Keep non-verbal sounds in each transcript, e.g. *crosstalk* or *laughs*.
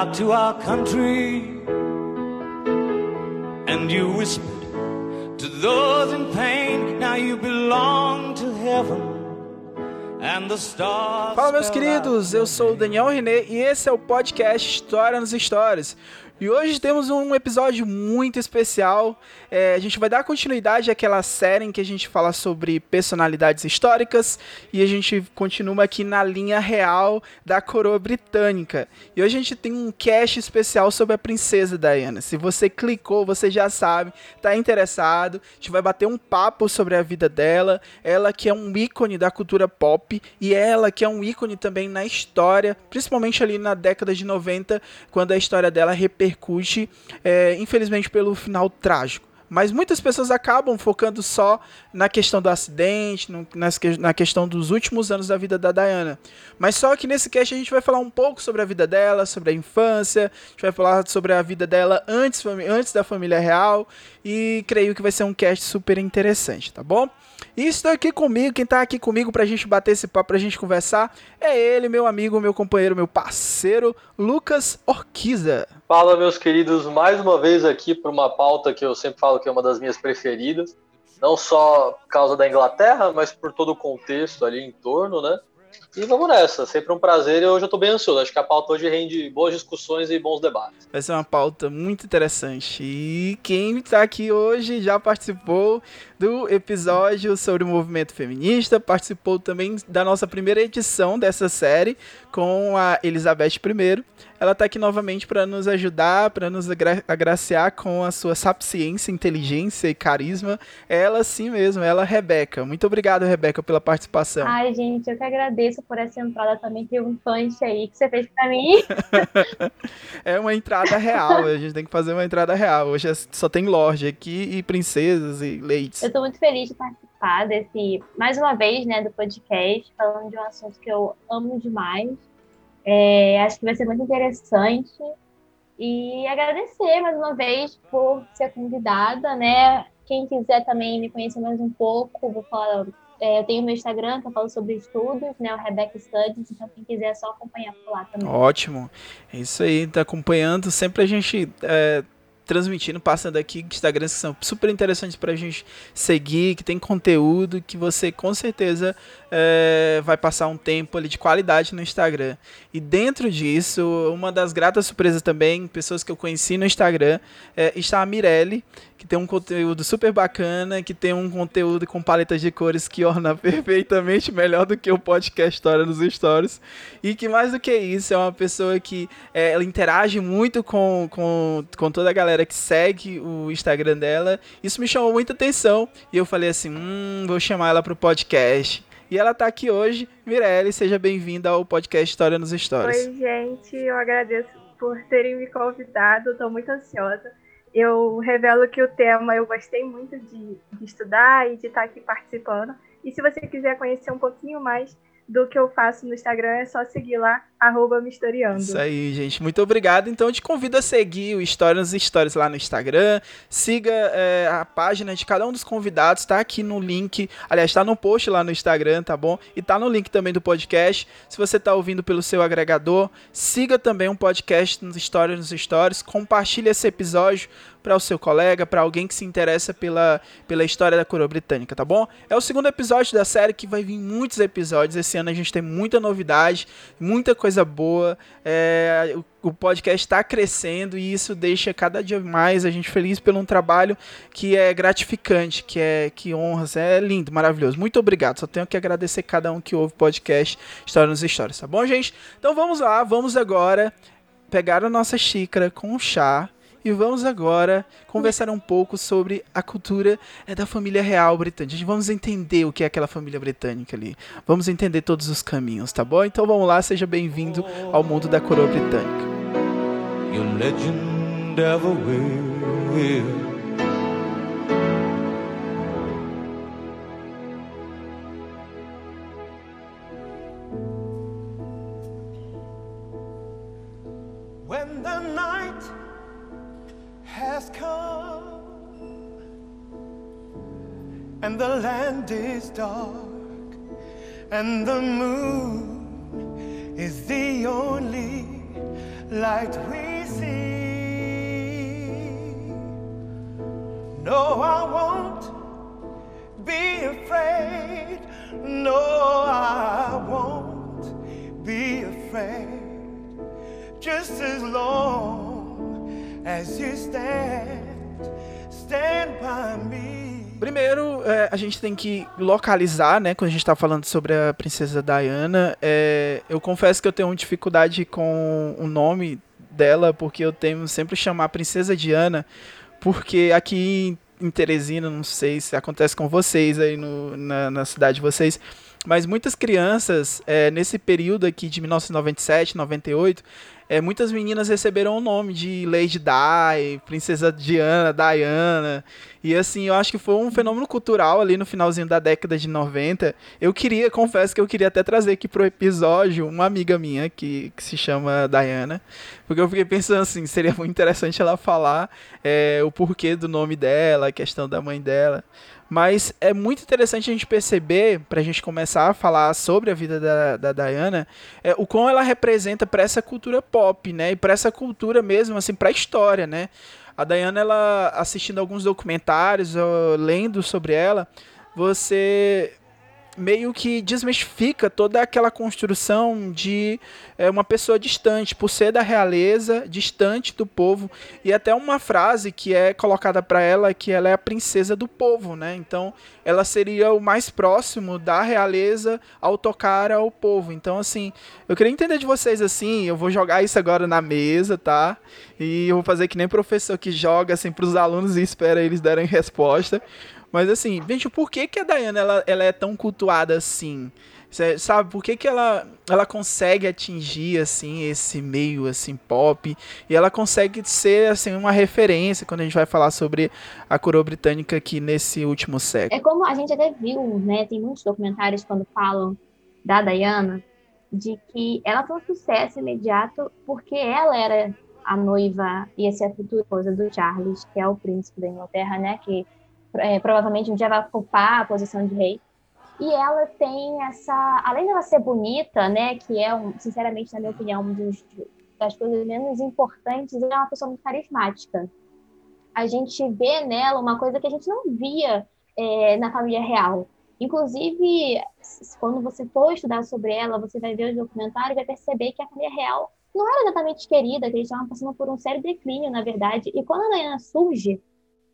Out to our country and you whispered to those in pain. Now you belong to heaven. And the stars Fala, meus queridos, eu sou o Daniel René e esse é o podcast História nos Stories. E hoje temos um episódio muito especial. É, a gente vai dar continuidade àquela série em que a gente fala sobre personalidades históricas e a gente continua aqui na linha real da coroa britânica. E hoje a gente tem um cast especial sobre a princesa Diana. Se você clicou, você já sabe, tá interessado. A gente vai bater um papo sobre a vida dela. Ela que é um ícone da cultura pop e ela que é um ícone também na história, principalmente ali na década de 90, quando a história dela repercute, é, infelizmente, pelo final trágico. Mas muitas pessoas acabam focando só na questão do acidente, no- na questão dos últimos anos da vida da Diana. Mas só que nesse cast a gente vai falar um pouco sobre a vida dela, sobre a infância, a gente vai falar sobre a vida dela antes, antes da família real. E creio que vai ser um cast super interessante, tá bom? E estou aqui comigo, quem tá aqui comigo pra gente bater esse papo, pra gente conversar, é ele, meu amigo, meu companheiro, meu parceiro, Lucas Orquiza. Fala, meus queridos, mais uma vez aqui para uma pauta que eu sempre falo que é uma das minhas preferidas, não só por causa da Inglaterra, mas por todo o contexto ali em torno, né? E vamos nessa, sempre um prazer e hoje eu tô bem ansioso. Acho que a pauta hoje rende boas discussões e bons debates. Vai ser uma pauta muito interessante. E quem tá aqui hoje já participou do episódio sobre o movimento feminista, participou também da nossa primeira edição dessa série com a Elizabeth I. Ela tá aqui novamente para nos ajudar, para nos agra agraciar com a sua sapiência, inteligência e carisma. Ela sim mesmo, ela Rebeca. Muito obrigado, Rebeca, pela participação. Ai, gente, eu que agradeço por essa entrada também triunfante aí que você fez pra mim. *laughs* É uma entrada real, a gente tem que fazer uma entrada real. Hoje é- só tem Lorde aqui e princesas e ladies. Eu tô muito feliz de participar desse, mais uma vez, né, do podcast, falando de um assunto que eu amo demais. É, acho que vai ser muito interessante. E agradecer mais uma vez por ser convidada, né? Quem quiser também me conhecer mais um pouco, vou falar. É, eu tenho meu Instagram, que eu falo sobre estudos, né? O Rebecca Studies, então quem quiser é só acompanhar por lá também. Ótimo. É isso aí, tá acompanhando. Sempre a gente é, transmitindo, passando aqui Instagrams que são super interessantes pra gente seguir, que tem conteúdo, que você com certeza é, vai passar um tempo ali de qualidade no Instagram. E dentro disso, uma das gratas surpresas também, pessoas que eu conheci no Instagram, é, está a Mirelle, que tem um conteúdo super bacana, que tem um conteúdo com paletas de cores que orna *laughs* perfeitamente melhor do que o podcast História nos Stories. E que mais do que isso, é uma pessoa que é, ela interage muito com, com, com toda a galera que segue o Instagram dela. Isso me chamou muita atenção. E eu falei assim: hum, vou chamar ela pro podcast. E ela tá aqui hoje. Mirelle, seja bem-vinda ao podcast História nos Stories. Oi, gente, eu agradeço por terem me convidado, estou muito ansiosa. Eu revelo que o tema eu gostei muito de, de estudar e de estar aqui participando. E se você quiser conhecer um pouquinho mais do que eu faço no Instagram, é só seguir lá, arroba mistoriando. Isso aí, gente. Muito obrigado. Então, eu te convido a seguir o História nos Stories lá no Instagram. Siga é, a página de cada um dos convidados. Tá aqui no link. Aliás, tá no post lá no Instagram, tá bom? E tá no link também do podcast. Se você tá ouvindo pelo seu agregador, siga também um podcast nos História nos Stories. Compartilhe esse episódio para o seu colega, para alguém que se interessa pela, pela história da coroa britânica, tá bom? É o segundo episódio da série que vai vir muitos episódios. Esse ano a gente tem muita novidade, muita coisa boa. É, o, o podcast está crescendo e isso deixa cada dia mais a gente feliz pelo um trabalho que é gratificante, que é que honras, é lindo, maravilhoso. Muito obrigado. Só tenho que agradecer cada um que ouve o podcast História nos Histórias, tá bom, gente? Então vamos lá, vamos agora pegar a nossa xícara com chá e vamos agora conversar um pouco sobre a cultura é, da família real britânica. Vamos entender o que é aquela família britânica ali. Vamos entender todos os caminhos, tá bom? Então vamos lá, seja bem-vindo ao mundo da coroa britânica. Your legend ever will. Dark, and the moon is the only light we a gente tem que localizar, né? Quando a gente está falando sobre a princesa Diana. É, eu confesso que eu tenho dificuldade com o nome dela, porque eu tenho sempre chamar princesa Diana, porque aqui em Teresina, não sei se acontece com vocês aí no, na, na cidade de vocês, mas muitas crianças, é, nesse período aqui de 1997, 98, é, muitas meninas receberam o nome de Lady Di, Princesa Diana, Diana. E assim, eu acho que foi um fenômeno cultural ali no finalzinho da década de 90. Eu queria, confesso que eu queria até trazer aqui pro episódio uma amiga minha que, que se chama Diana. Porque eu fiquei pensando assim, seria muito interessante ela falar é, o porquê do nome dela, a questão da mãe dela. Mas é muito interessante a gente perceber, para a gente começar a falar sobre a vida da, da Diana, é, o quão ela representa para essa cultura pop, né? E para essa cultura mesmo, assim, para a história, né? A Diana, ela assistindo alguns documentários, lendo sobre ela, você meio que desmistifica toda aquela construção de é, uma pessoa distante, por ser da realeza, distante do povo, e até uma frase que é colocada para ela que ela é a princesa do povo, né? Então, ela seria o mais próximo da realeza ao tocar ao povo. Então, assim, eu queria entender de vocês assim, eu vou jogar isso agora na mesa, tá? E eu vou fazer que nem professor que joga assim para os alunos e espera eles darem resposta. Mas assim, veja, por que, que a Diana ela, ela é tão cultuada assim? Cê, sabe, por que, que ela, ela consegue atingir assim esse meio assim pop e ela consegue ser assim uma referência quando a gente vai falar sobre a coroa britânica aqui nesse último século. É como a gente até viu, né, tem muitos documentários quando falam da Diana de que ela foi um sucesso imediato porque ela era a noiva ia ser a futura esposa do Charles, que é o príncipe da Inglaterra, né, que é, provavelmente um dia vai ocupar a posição de rei. E ela tem essa, além dela ser bonita, né, que é, um, sinceramente, na minha opinião, uma das coisas menos importantes, ela é uma pessoa muito carismática. A gente vê nela uma coisa que a gente não via é, na família real. Inclusive, quando você for estudar sobre ela, você vai ver os documentários e vai perceber que a família real não era exatamente querida, que eles estavam passando por um sério declínio, na verdade. E quando a Diana surge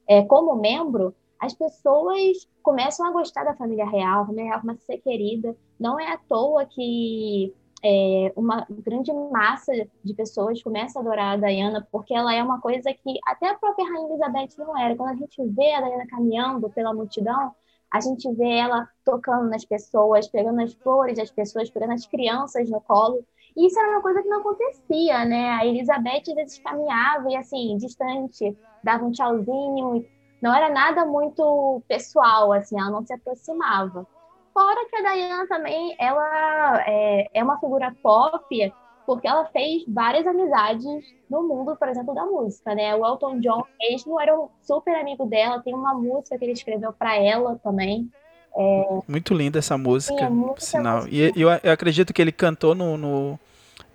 é, como membro, as pessoas começam a gostar da família real, a família real começa a ser querida. Não é à toa que é, uma grande massa de pessoas começa a adorar a Diana, porque ela é uma coisa que até a própria Rainha Elizabeth não era. Quando a gente vê a Diana caminhando pela multidão, a gente vê ela tocando nas pessoas, pegando as flores das pessoas, pegando as crianças no colo. E isso era uma coisa que não acontecia, né? A Elizabeth às vezes caminhava e assim, distante, dava um tchauzinho não era nada muito pessoal, assim, ela não se aproximava. Fora que a Diana também, ela é, é uma figura pop, porque ela fez várias amizades no mundo, por exemplo, da música, né? O Elton John mesmo era um super amigo dela, tem uma música que ele escreveu para ela também. É... Muito linda essa música, Sim, é sinal. E eu, eu, acredito que ele cantou no, no,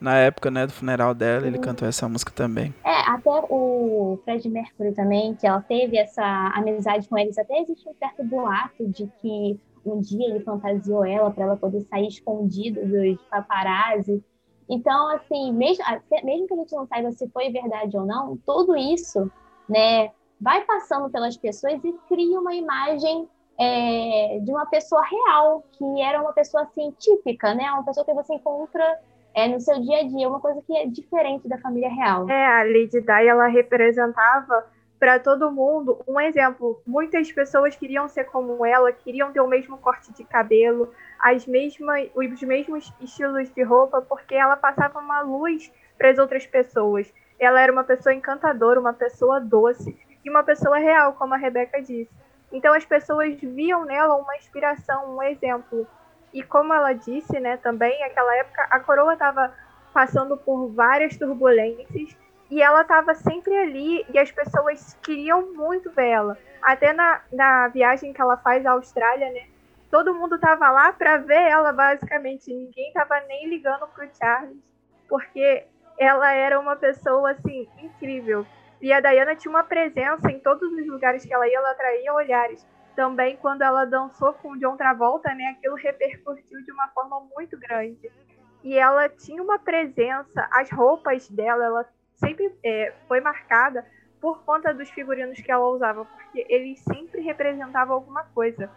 na época, né, do funeral dela, ele cantou essa música também. É, até o Fred Mercury também, que ela teve essa amizade com eles, até existe um certo boato de que um dia ele fantasiou ela para ela poder sair escondido dos paparazzi. Então, assim, mesmo, mesmo que a gente não saiba se foi verdade ou não, tudo isso, né, vai passando pelas pessoas e cria uma imagem é, de uma pessoa real, que era uma pessoa, assim, típica, né, uma pessoa que você encontra é, no seu dia a dia, uma coisa que é diferente da família real. É, a Lady Di, ela representava para todo mundo um exemplo. Muitas pessoas queriam ser como ela, queriam ter o mesmo corte de cabelo, as mesmas, os mesmos estilos de roupa, porque ela passava uma luz para as outras pessoas. Ela era uma pessoa encantadora, uma pessoa doce e uma pessoa real, como a Rebeca disse. Então as pessoas viam nela uma inspiração, um exemplo. E como ela disse, né, também, naquela época a coroa estava passando por várias turbulências e ela estava sempre ali e as pessoas queriam muito ver ela. Até na, na viagem que ela faz à Austrália, né, todo mundo estava lá para ver ela, basicamente. Ninguém estava nem ligando pro Charles, porque ela era uma pessoa, assim, incrível. E a Diana tinha uma presença em todos os lugares que ela ia, ela atraía olhares. Também quando ela dançou com o John Travolta, né, aquilo repercutiu de uma forma muito grande. E ela tinha uma presença, as roupas dela, ela sempre é, foi marcada por conta dos figurinos que ela usava, porque eles sempre representavam alguma coisa.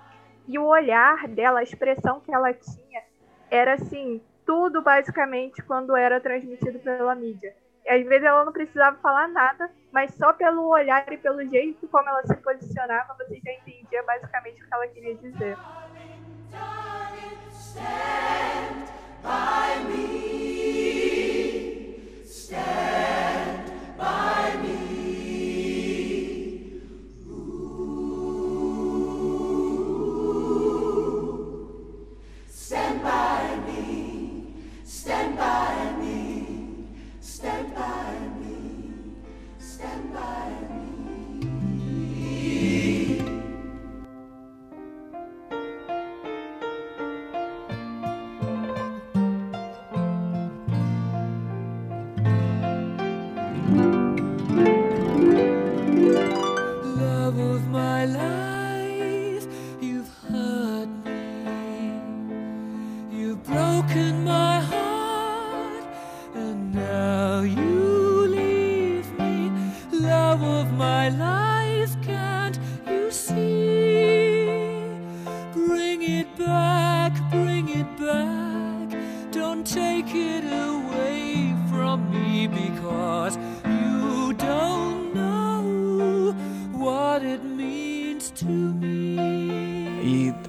E o olhar dela, a expressão que ela tinha, era assim, tudo basicamente quando era transmitido pela mídia. Às vezes ela não precisava falar nada, mas só pelo olhar e pelo jeito como ela se posicionava, você já entendia basicamente o que ela queria dizer. Stand by me. Stand by me.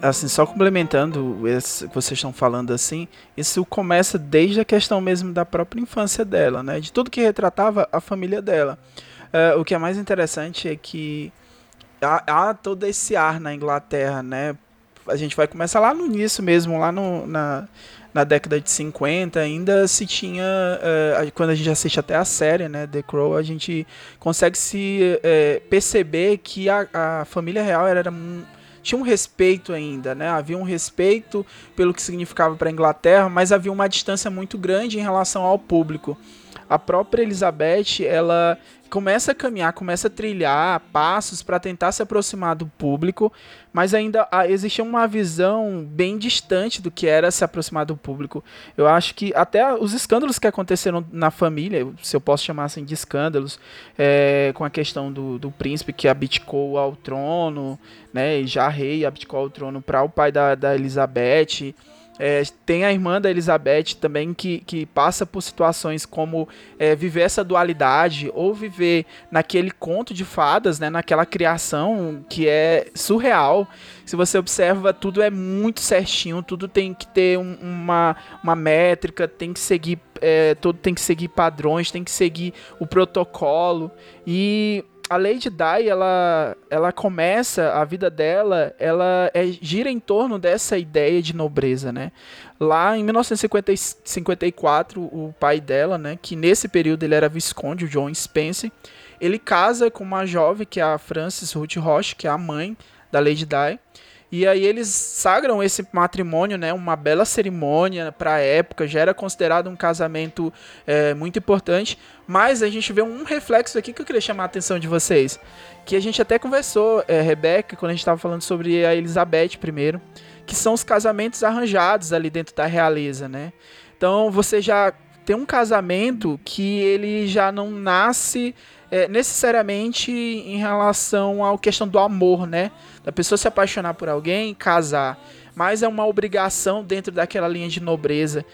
Assim, só complementando esse que vocês estão falando assim, isso começa desde a questão mesmo da própria infância dela, né? De tudo que retratava a família dela. Eh, o que é mais interessante é que há, há todo esse ar na Inglaterra, né? A gente vai começar lá no início mesmo, lá no, na, na década de 50, ainda se tinha. eh, quando a gente assiste até a série, né? The Crow, a gente consegue se eh, perceber que a, a família real era, um- tinha um respeito ainda, né? Havia um respeito pelo que significava para a Inglaterra, mas havia uma distância muito grande em relação ao público. A própria Elizabeth, ela começa a caminhar, começa a trilhar passos para tentar se aproximar do público, mas ainda ah, existia uma visão bem distante do que era se aproximar do público. Eu acho que até os escândalos que aconteceram na família, se eu posso chamar assim de escândalos, é, com a questão do, do príncipe que abdicou ao trono, né, já rei abdicou ao trono para o pai da, da Elizabeth. É, tem a irmã da Elizabeth também que, que passa por situações como é, viver essa dualidade ou viver naquele conto de fadas, né, naquela criação que é surreal. Se você observa, tudo é muito certinho, tudo tem que ter um- uma, uma métrica, tem que seguir é, tudo tem que seguir padrões, tem que seguir o protocolo e a Lady Di, ela, ela começa a vida dela, ela é, gira em torno dessa ideia de nobreza, né? Lá em 1954, o pai dela, né, que nesse período ele era visconde, o John Spence, ele casa com uma jovem que é a Frances Ruth Roche, que é a mãe da Lady Di. E aí eles sagram esse matrimônio, né? Uma bela cerimônia para a época, já era considerado um casamento é, muito importante. Mas a gente vê um reflexo aqui que eu queria chamar a atenção de vocês. Que a gente até conversou, é, Rebeca, quando a gente estava falando sobre a Elizabeth primeiro. Que são os casamentos arranjados ali dentro da realeza, né? Então você já tem um casamento que ele já não nasce é, necessariamente em relação à questão do amor, né? Da pessoa se apaixonar por alguém, casar. Mas é uma obrigação dentro daquela linha de nobreza.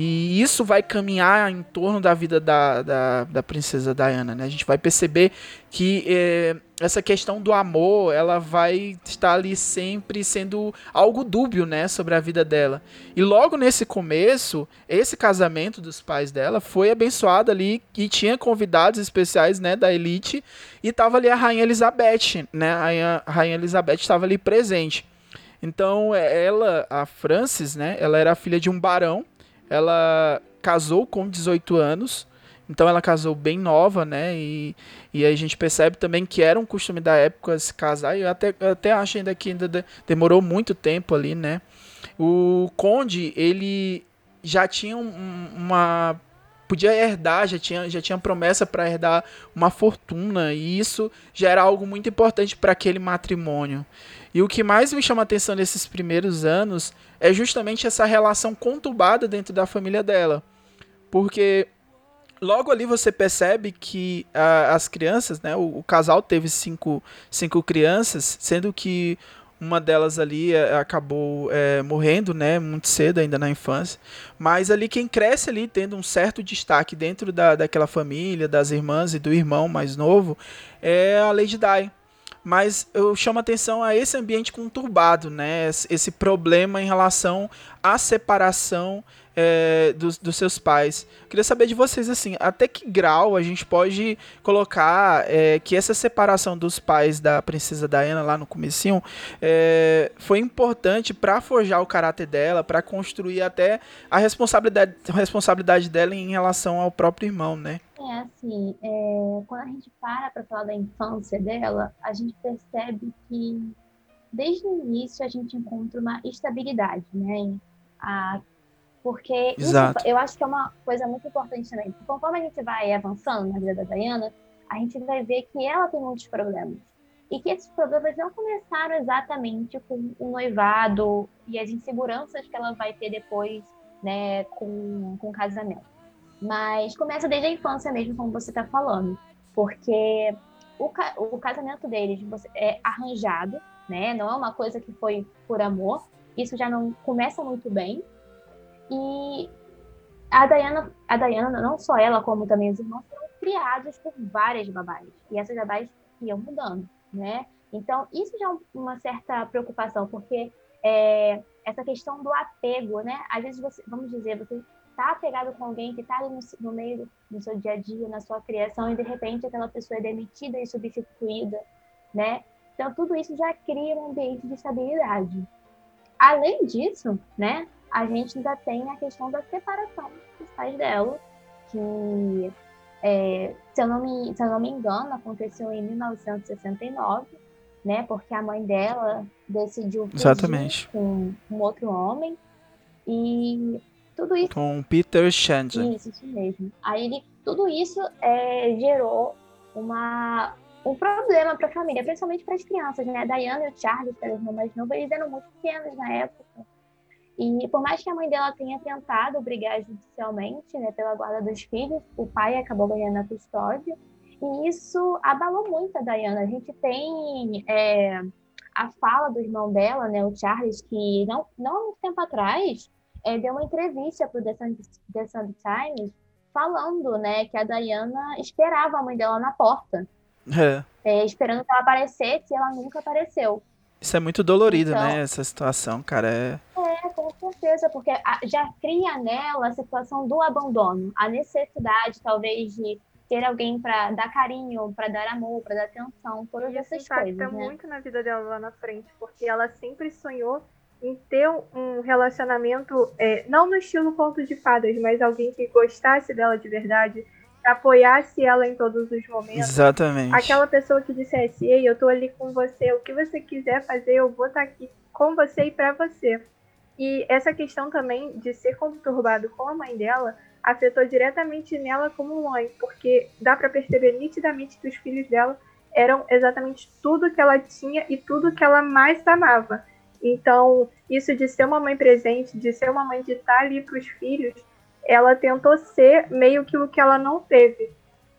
E isso vai caminhar em torno da vida da, da, da princesa Diana, né? A gente vai perceber que é, essa questão do amor, ela vai estar ali sempre sendo algo dúbio, né, sobre a vida dela. E logo nesse começo, esse casamento dos pais dela foi abençoado ali e tinha convidados especiais, né, da elite e tava ali a rainha Elizabeth, né? A rainha, Elizabeth estava ali presente. Então, ela, a Frances, né, ela era filha de um barão ela casou com 18 anos, então ela casou bem nova, né? E, e a gente percebe também que era um costume da época se casar, e eu até, eu até acho ainda que ainda demorou muito tempo ali, né? O Conde, ele já tinha um, uma. Podia herdar, já tinha, já tinha promessa para herdar uma fortuna, e isso já era algo muito importante para aquele matrimônio. E o que mais me chama a atenção nesses primeiros anos é justamente essa relação conturbada dentro da família dela. Porque logo ali você percebe que a, as crianças, né, o, o, casal teve cinco, cinco crianças, sendo que uma delas ali é, acabou é, morrendo, né, muito cedo ainda na infância. Mas ali quem cresce ali tendo um certo destaque dentro da, daquela família, das irmãs e do irmão mais novo, é a Lady Di mas eu chamo atenção a esse ambiente conturbado, né? Esse problema em relação à separação é, dos, dos, seus pais. Queria saber de vocês, assim, até que grau a gente pode colocar é, que essa separação dos pais da princesa Diana lá no comecinho é, foi importante para forjar o caráter dela, para construir até a responsabilidade, a responsabilidade dela em relação ao próprio irmão, né? É assim, é, quando a gente para para falar da infância dela, a gente percebe que desde o início a gente encontra uma estabilidade, né? A, porque isso, eu acho que é uma coisa muito importante também. Conforme a gente vai avançando na vida da Diana, a gente vai ver que ela tem muitos problemas. E que esses problemas não começaram exatamente com o noivado e as inseguranças que ela vai ter depois, né, com, com o casamento. Mas começa desde a infância mesmo, como você está falando. Porque o, ca o casamento deles é arranjado, né? Não é uma coisa que foi por amor. Isso já não começa muito bem. E a Diana, a Diana, não só ela, como também os irmãos, foram criados por várias babás. E essas babás iam mudando, né? Então, isso já é uma certa preocupação, porque é, essa questão do apego, né? Às vezes, você, vamos dizer, você está apegado com alguém que está ali no, no, meio do seu dia a dia, na sua criação, e de repente aquela pessoa é demitida e substituída, né? Então, tudo isso já cria um ambiente de estabilidade. Além disso, né, a gente ainda tem a questão da separação dos pais dela, que, é, se, eu não me, se eu não me engano, aconteceu em 1969, né, porque a mãe dela decidiu Exatamente. com um outro homem, e tudo isso. Com Peter Chandler. Isso, isso mesmo. Aí ele, tudo isso é, gerou uma, um problema para a família, principalmente para as crianças, né? A Diana e o Charles, que eram os mais novos, eles eram muito pequenos na época. E por mais que a mãe dela tenha tentado brigar judicialmente, né, pela guarda dos filhos, o pai acabou ganhando a custódia. E isso abalou muito a Diana. A gente tem é, a fala do irmão dela, né, o Charles, que não, não há muito tempo atrás é, deu uma entrevista para o The Sun Times falando, né, que a Diana esperava a mãe dela na porta. É. É, esperando que ela aparecesse e ela nunca apareceu. Isso é muito dolorido, então, né? Essa situação, cara. É... é, com certeza, porque já cria nela a situação do abandono, a necessidade, talvez, de ter alguém para dar carinho, para dar amor, para dar atenção, todas Isso essas coisas. Isso impacta né? muito na vida dela lá na frente, porque ela sempre sonhou em ter um relacionamento, é, não no estilo conto de fadas, mas alguém que gostasse dela de verdade, que apoiasse ela em todos os momentos. Exatamente. Aquela pessoa que dissesse, ei, eu tô ali com você, o que você quiser fazer, eu vou estar tá aqui com você e para você. E essa questão também de ser conturbado com a mãe dela afetou diretamente nela como mãe, porque dá para perceber nitidamente que os filhos dela eram exatamente tudo que ela tinha e tudo que ela mais amava. Então, isso de ser uma mãe presente, de ser uma mãe de estar ali para os filhos, ela tentou ser meio que o que ela não teve.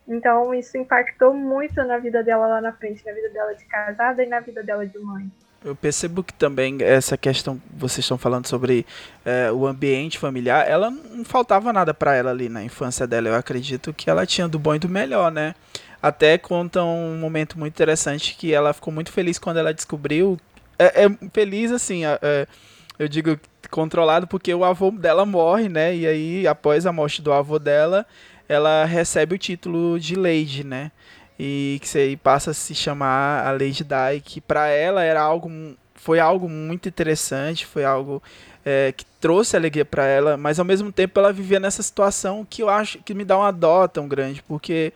Então, isso impactou muito na vida dela lá na frente, na vida dela de casada e na vida dela de mãe. Eu percebo que também essa questão vocês estão falando sobre é, o ambiente familiar, ela não faltava nada para ela ali na infância dela. Eu acredito que ela tinha do bom e do melhor, né? Até conta um momento muito interessante que ela ficou muito feliz quando ela descobriu. É, é feliz assim, é, eu digo controlado porque o avô dela morre, né? E aí após a morte do avô dela, ela recebe o título de Lady, né? E que aí passa a se chamar a Lady Di, que para ela era algo foi algo muito interessante, foi algo é, que trouxe alegria para ela, mas ao mesmo tempo ela vivia nessa situação que eu acho que me dá uma dó tão grande, porque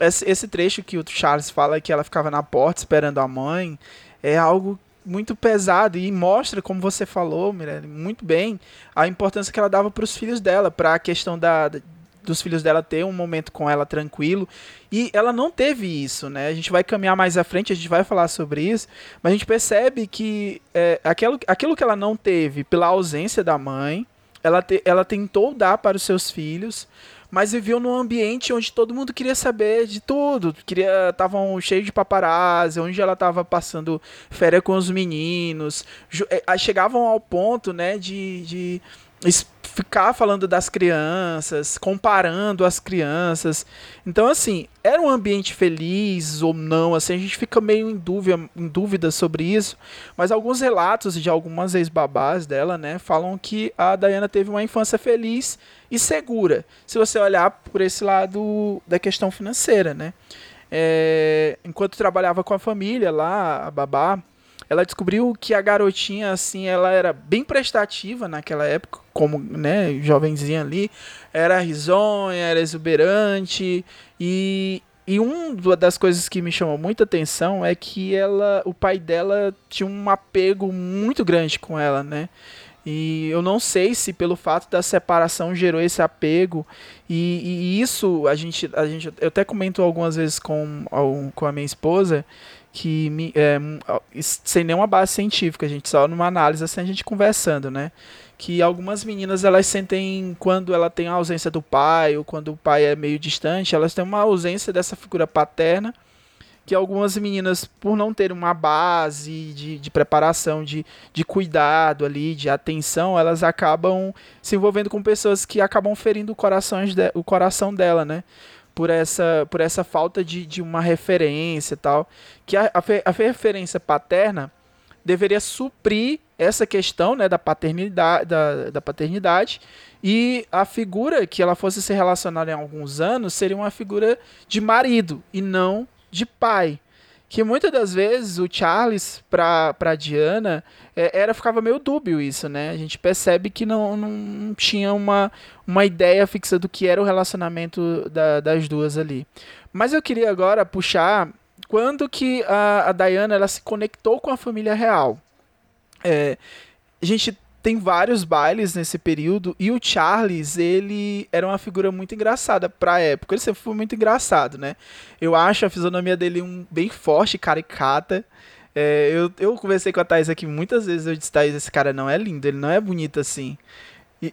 esse, esse trecho que o Charles fala que ela ficava na porta esperando a mãe é algo muito pesado e mostra, como você falou, Mirelle, muito bem, a importância que ela dava para os filhos dela, para a questão da, dos filhos dela ter um momento com ela tranquilo. E ela não teve isso, né? A gente vai caminhar mais à frente, a gente vai falar sobre isso, mas a gente percebe que é, aquilo, aquilo que ela não teve pela ausência da mãe, ela, te, ela tentou dar para os seus filhos, mas viveu num ambiente onde todo mundo queria saber de tudo, queria estavam cheio de paparazzi, onde ela estava passando férias com os meninos, é, chegavam ao ponto, né, de, de ficar falando das crianças, comparando as crianças. Então, assim, era um ambiente feliz ou não, assim, a gente fica meio em dúvida, em dúvida sobre isso, mas alguns relatos de algumas ex-babás dela, né, falam que a Diana teve uma infância feliz e segura, se você olhar por esse lado da questão financeira, né. É, enquanto trabalhava com a família lá, a babá, ela descobriu que a garotinha, assim, ela era bem prestativa naquela época, como, né, jovenzinha ali, era risonha, era exuberante, e, e uma das coisas que me chamou muita atenção é que ela, o pai dela tinha um apego muito grande com ela, né? E eu não sei se pelo fato da separação gerou esse apego. E, e isso a gente, a gente. Eu até comento algumas vezes com, com a minha esposa que é, sem nenhuma base científica, a gente só numa análise assim a gente conversando, né? Que algumas meninas elas sentem quando ela tem a ausência do pai ou quando o pai é meio distante, elas têm uma ausência dessa figura paterna que algumas meninas, por não ter uma base de, de preparação, de, de cuidado ali, de atenção, elas acabam se envolvendo com pessoas que acabam ferindo o coração, de, o coração dela, né? Por essa, por essa falta de, de uma referência e tal. Que a, a, a referência paterna deveria suprir essa questão né, da, paternidade, da, da paternidade e a figura que ela fosse se relacionar em alguns anos seria uma figura de marido e não de pai que muitas das vezes o Charles para para Diana é, era ficava meio dúbio isso, né? A gente percebe que não, não tinha uma, uma ideia fixa do que era o relacionamento da, das duas ali. Mas eu queria agora puxar quando que a, a Diana ela se conectou com a família real. É, a gente tem vários bailes nesse período e o Charles, ele era uma figura muito engraçada pra época. Ele sempre foi muito engraçado, né? Eu acho a fisionomia dele um bem forte, caricata. É, eu, eu conversei com a Thais aqui muitas vezes, eu disse, Thais, esse cara não é lindo, ele não é bonito assim. E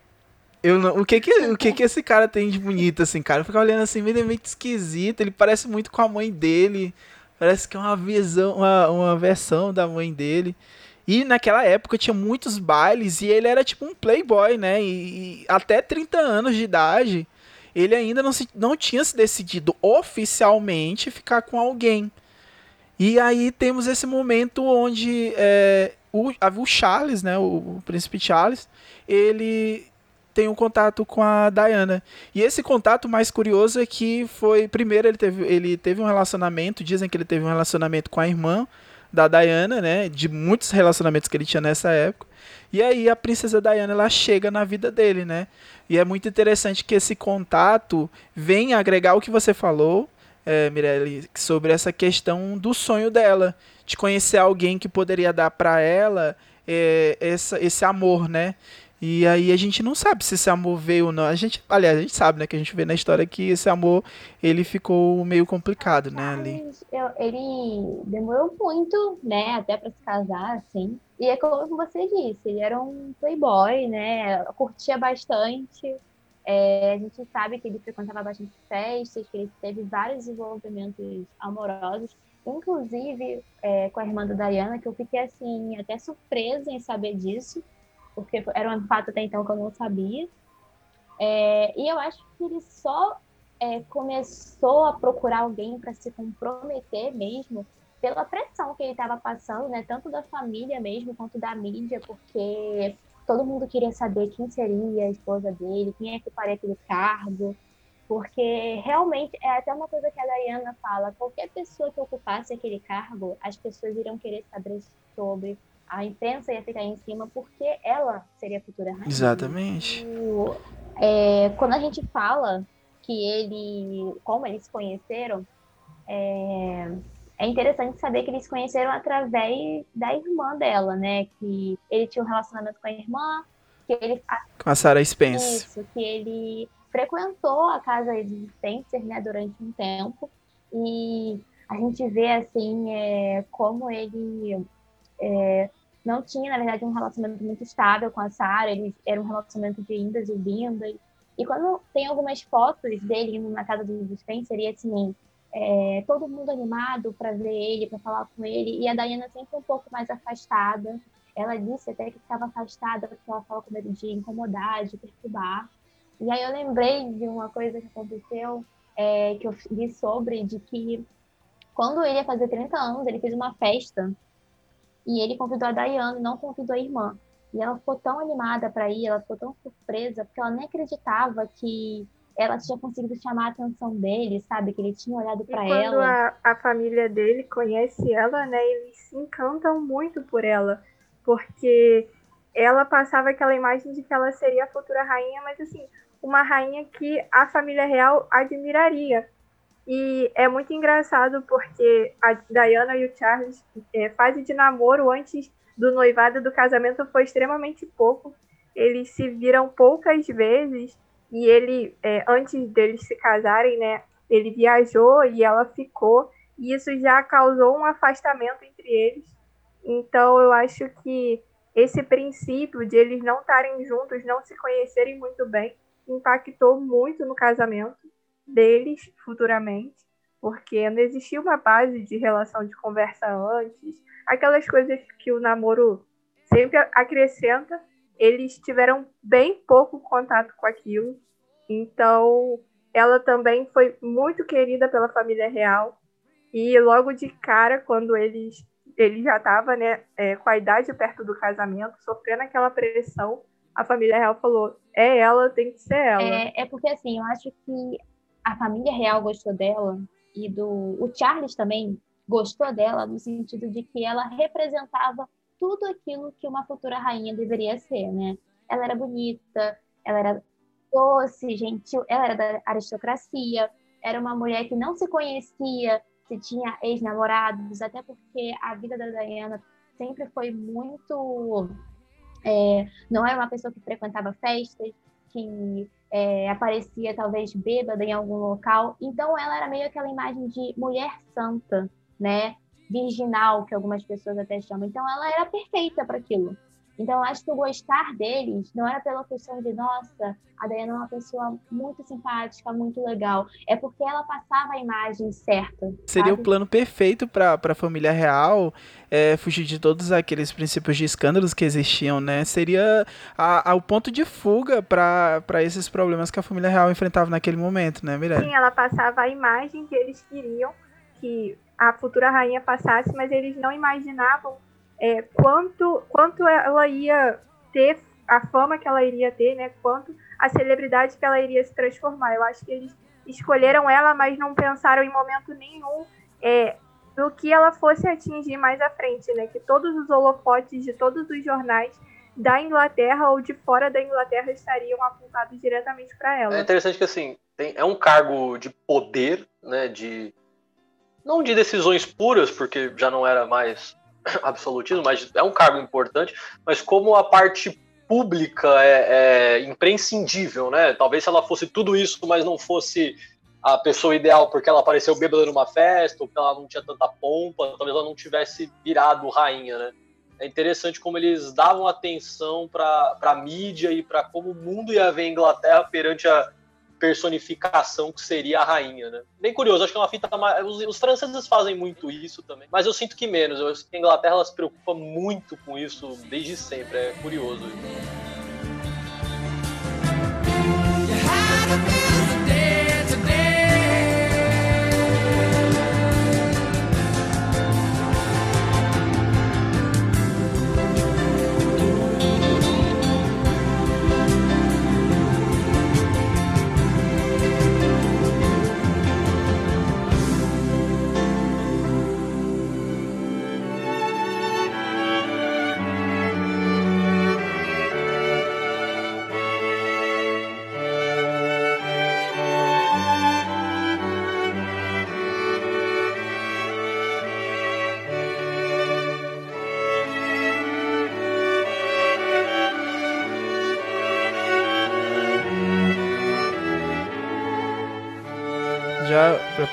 eu não, o que que, o que que esse cara tem de bonito assim, cara? Eu ficava olhando assim, meio, meio esquisito, ele parece muito com a mãe dele. Parece que é uma visão, uma, uma versão da mãe dele. E naquela época tinha muitos bailes e ele era tipo um playboy, né? E, e até 30 anos de idade, ele ainda não, se, não tinha se decidido oficialmente ficar com alguém. E aí temos esse momento onde é, o, o Charles, né, o, o príncipe Charles, ele tem um contato com a Diana. E esse contato mais curioso é que foi. Primeiro, ele teve, ele teve um relacionamento. Dizem que ele teve um relacionamento com a irmã da Diana, né? De muitos relacionamentos que ele tinha nessa época. E aí a princesa Diana ela chega na vida dele, né? E é muito interessante que esse contato vem agregar o que você falou, é, Mirelle, sobre essa questão do sonho dela, de conhecer alguém que poderia dar para ela é, essa, esse amor, né? E aí a gente não sabe se esse amor veio ou não. A gente, aliás, a gente sabe, né, que a gente vê na história que esse amor ele ficou meio complicado, né, ali. Ele demorou muito, né, até para se casar, assim. E é como você disse, ele era um playboy, né, curtia bastante. É, a gente sabe que ele frequentava bastante festas, que ele teve vários envolvimentos amorosos. inclusive é, com a irmã da Diana, que eu fiquei assim, até surpresa em saber disso, porque era um fato até então que eu não sabia. É, e eu acho que ele só é, começou a procurar alguém para se comprometer mesmo pela pressão que ele estava passando, né? Tanto da família mesmo quanto da mídia, porque todo mundo queria saber quem seria a esposa dele, quem é que faria aquele cargo, porque realmente é até uma coisa que a Diana fala: qualquer pessoa que ocupasse aquele cargo, as pessoas iriam querer saber sobre. A imprensa ia ficar em cima porque ela seria a futura rainha. Exatamente. O, é, quando a gente fala que ele, como eles se conheceram, é, é interessante saber que eles se conheceram através da irmã dela, né? Que ele tinha um relacionamento com a irmã, que ele com a Sarah Spence. Isso, que ele frequentou a casa de Spencer, né, durante um tempo, e a gente vê, assim, é, como ele é, não tinha, na verdade, um relacionamento muito estável com a Sarah, ele era um relacionamento de indas e vindas, e quando tem algumas fotos dele indo na casa do Spencer, e assim, é, todo mundo animado para ver ele, para falar com ele, e a Diana sempre um pouco mais afastada. Ela disse até que estava afastada porque ela estava com medo de incomodar, de perturbar. E aí eu lembrei de uma coisa que aconteceu, é, que eu li sobre, de que quando ele ia fazer 30 anos, ele fez uma festa e ele convidou a Diana e não convidou a irmã. E ela ficou tão animada para ir, ela ficou tão surpresa, porque ela nem acreditava que ela tinha conseguido chamar a atenção dele, sabe? Que ele tinha olhado para ela. Quando a, a família dele conhece ela, né? Eles se encantam muito por ela, porque ela passava aquela imagem de que ela seria a futura rainha, mas assim, uma rainha que a família real admiraria. E é muito engraçado porque a Diana e o Charles, é, fase de namoro antes do noivado do casamento foi extremamente pouco. Eles se viram poucas vezes e ele, é, antes deles se casarem, né, ele viajou e ela ficou. E isso já causou um afastamento entre eles. Então eu acho que esse princípio de eles não estarem juntos, não se conhecerem muito bem, impactou muito no casamento deles futuramente, porque não existia uma base de relação de conversa antes, aquelas coisas que o namoro sempre acrescenta, eles tiveram bem pouco contato com aquilo. Então, ela também foi muito querida pela família real. E logo de cara, quando eles ele já estava né, é, com a idade perto do casamento, sofrendo aquela pressão, a família real falou: é ela, tem que ser ela. É, é porque assim, eu acho que a família real gostou dela e do o Charles também gostou dela no sentido de que ela representava tudo aquilo que uma futura rainha deveria ser, né? Ela era bonita, ela era doce, gentil, ela era da aristocracia, era uma mulher que não se conhecia, se tinha ex-namorados, até porque a vida da Diana sempre foi muito é, não era uma pessoa que frequentava festas, que é, aparecia talvez bêbada em algum local. Então ela era meio aquela imagem de mulher santa, né? Virginal, que algumas pessoas até chamam. Então ela era perfeita para aquilo. Então, acho que o gostar deles não era pela questão de, nossa, a Diana é uma pessoa muito simpática, muito legal. É porque ela passava a imagem certa. Seria sabe? o plano perfeito para a família real é, fugir de todos aqueles princípios de escândalos que existiam, né? Seria a, a, o ponto de fuga para esses problemas que a família real enfrentava naquele momento, né, Mirella? Sim, ela passava a imagem que eles queriam que a futura rainha passasse, mas eles não imaginavam é, quanto, quanto ela ia ter, a fama que ela iria ter, né? Quanto a celebridade que ela iria se transformar. Eu acho que eles escolheram ela, mas não pensaram em momento nenhum é, no que ela fosse atingir mais à frente, né? Que todos os holofotes de todos os jornais da Inglaterra ou de fora da Inglaterra estariam apontados diretamente para ela. É interessante que assim tem, é um cargo de poder, né? De não de decisões puras, porque já não era mais *coughs* absolutismo, mas é um cargo importante, mas como a parte pública é, é imprescindível, né? Talvez se ela fosse tudo isso, mas não fosse a pessoa ideal porque ela apareceu bêbada numa festa, ou porque ela não tinha tanta pompa, talvez ela não tivesse virado rainha, né? É interessante como eles davam atenção para a mídia e para como o mundo ia ver a Inglaterra perante a, personificação que seria a rainha, né? Bem curioso, acho que é uma fita. Os, os franceses fazem muito isso também, mas eu sinto que menos. Eu sinto que a Inglaterra ela se preocupa muito com isso desde sempre. É curioso.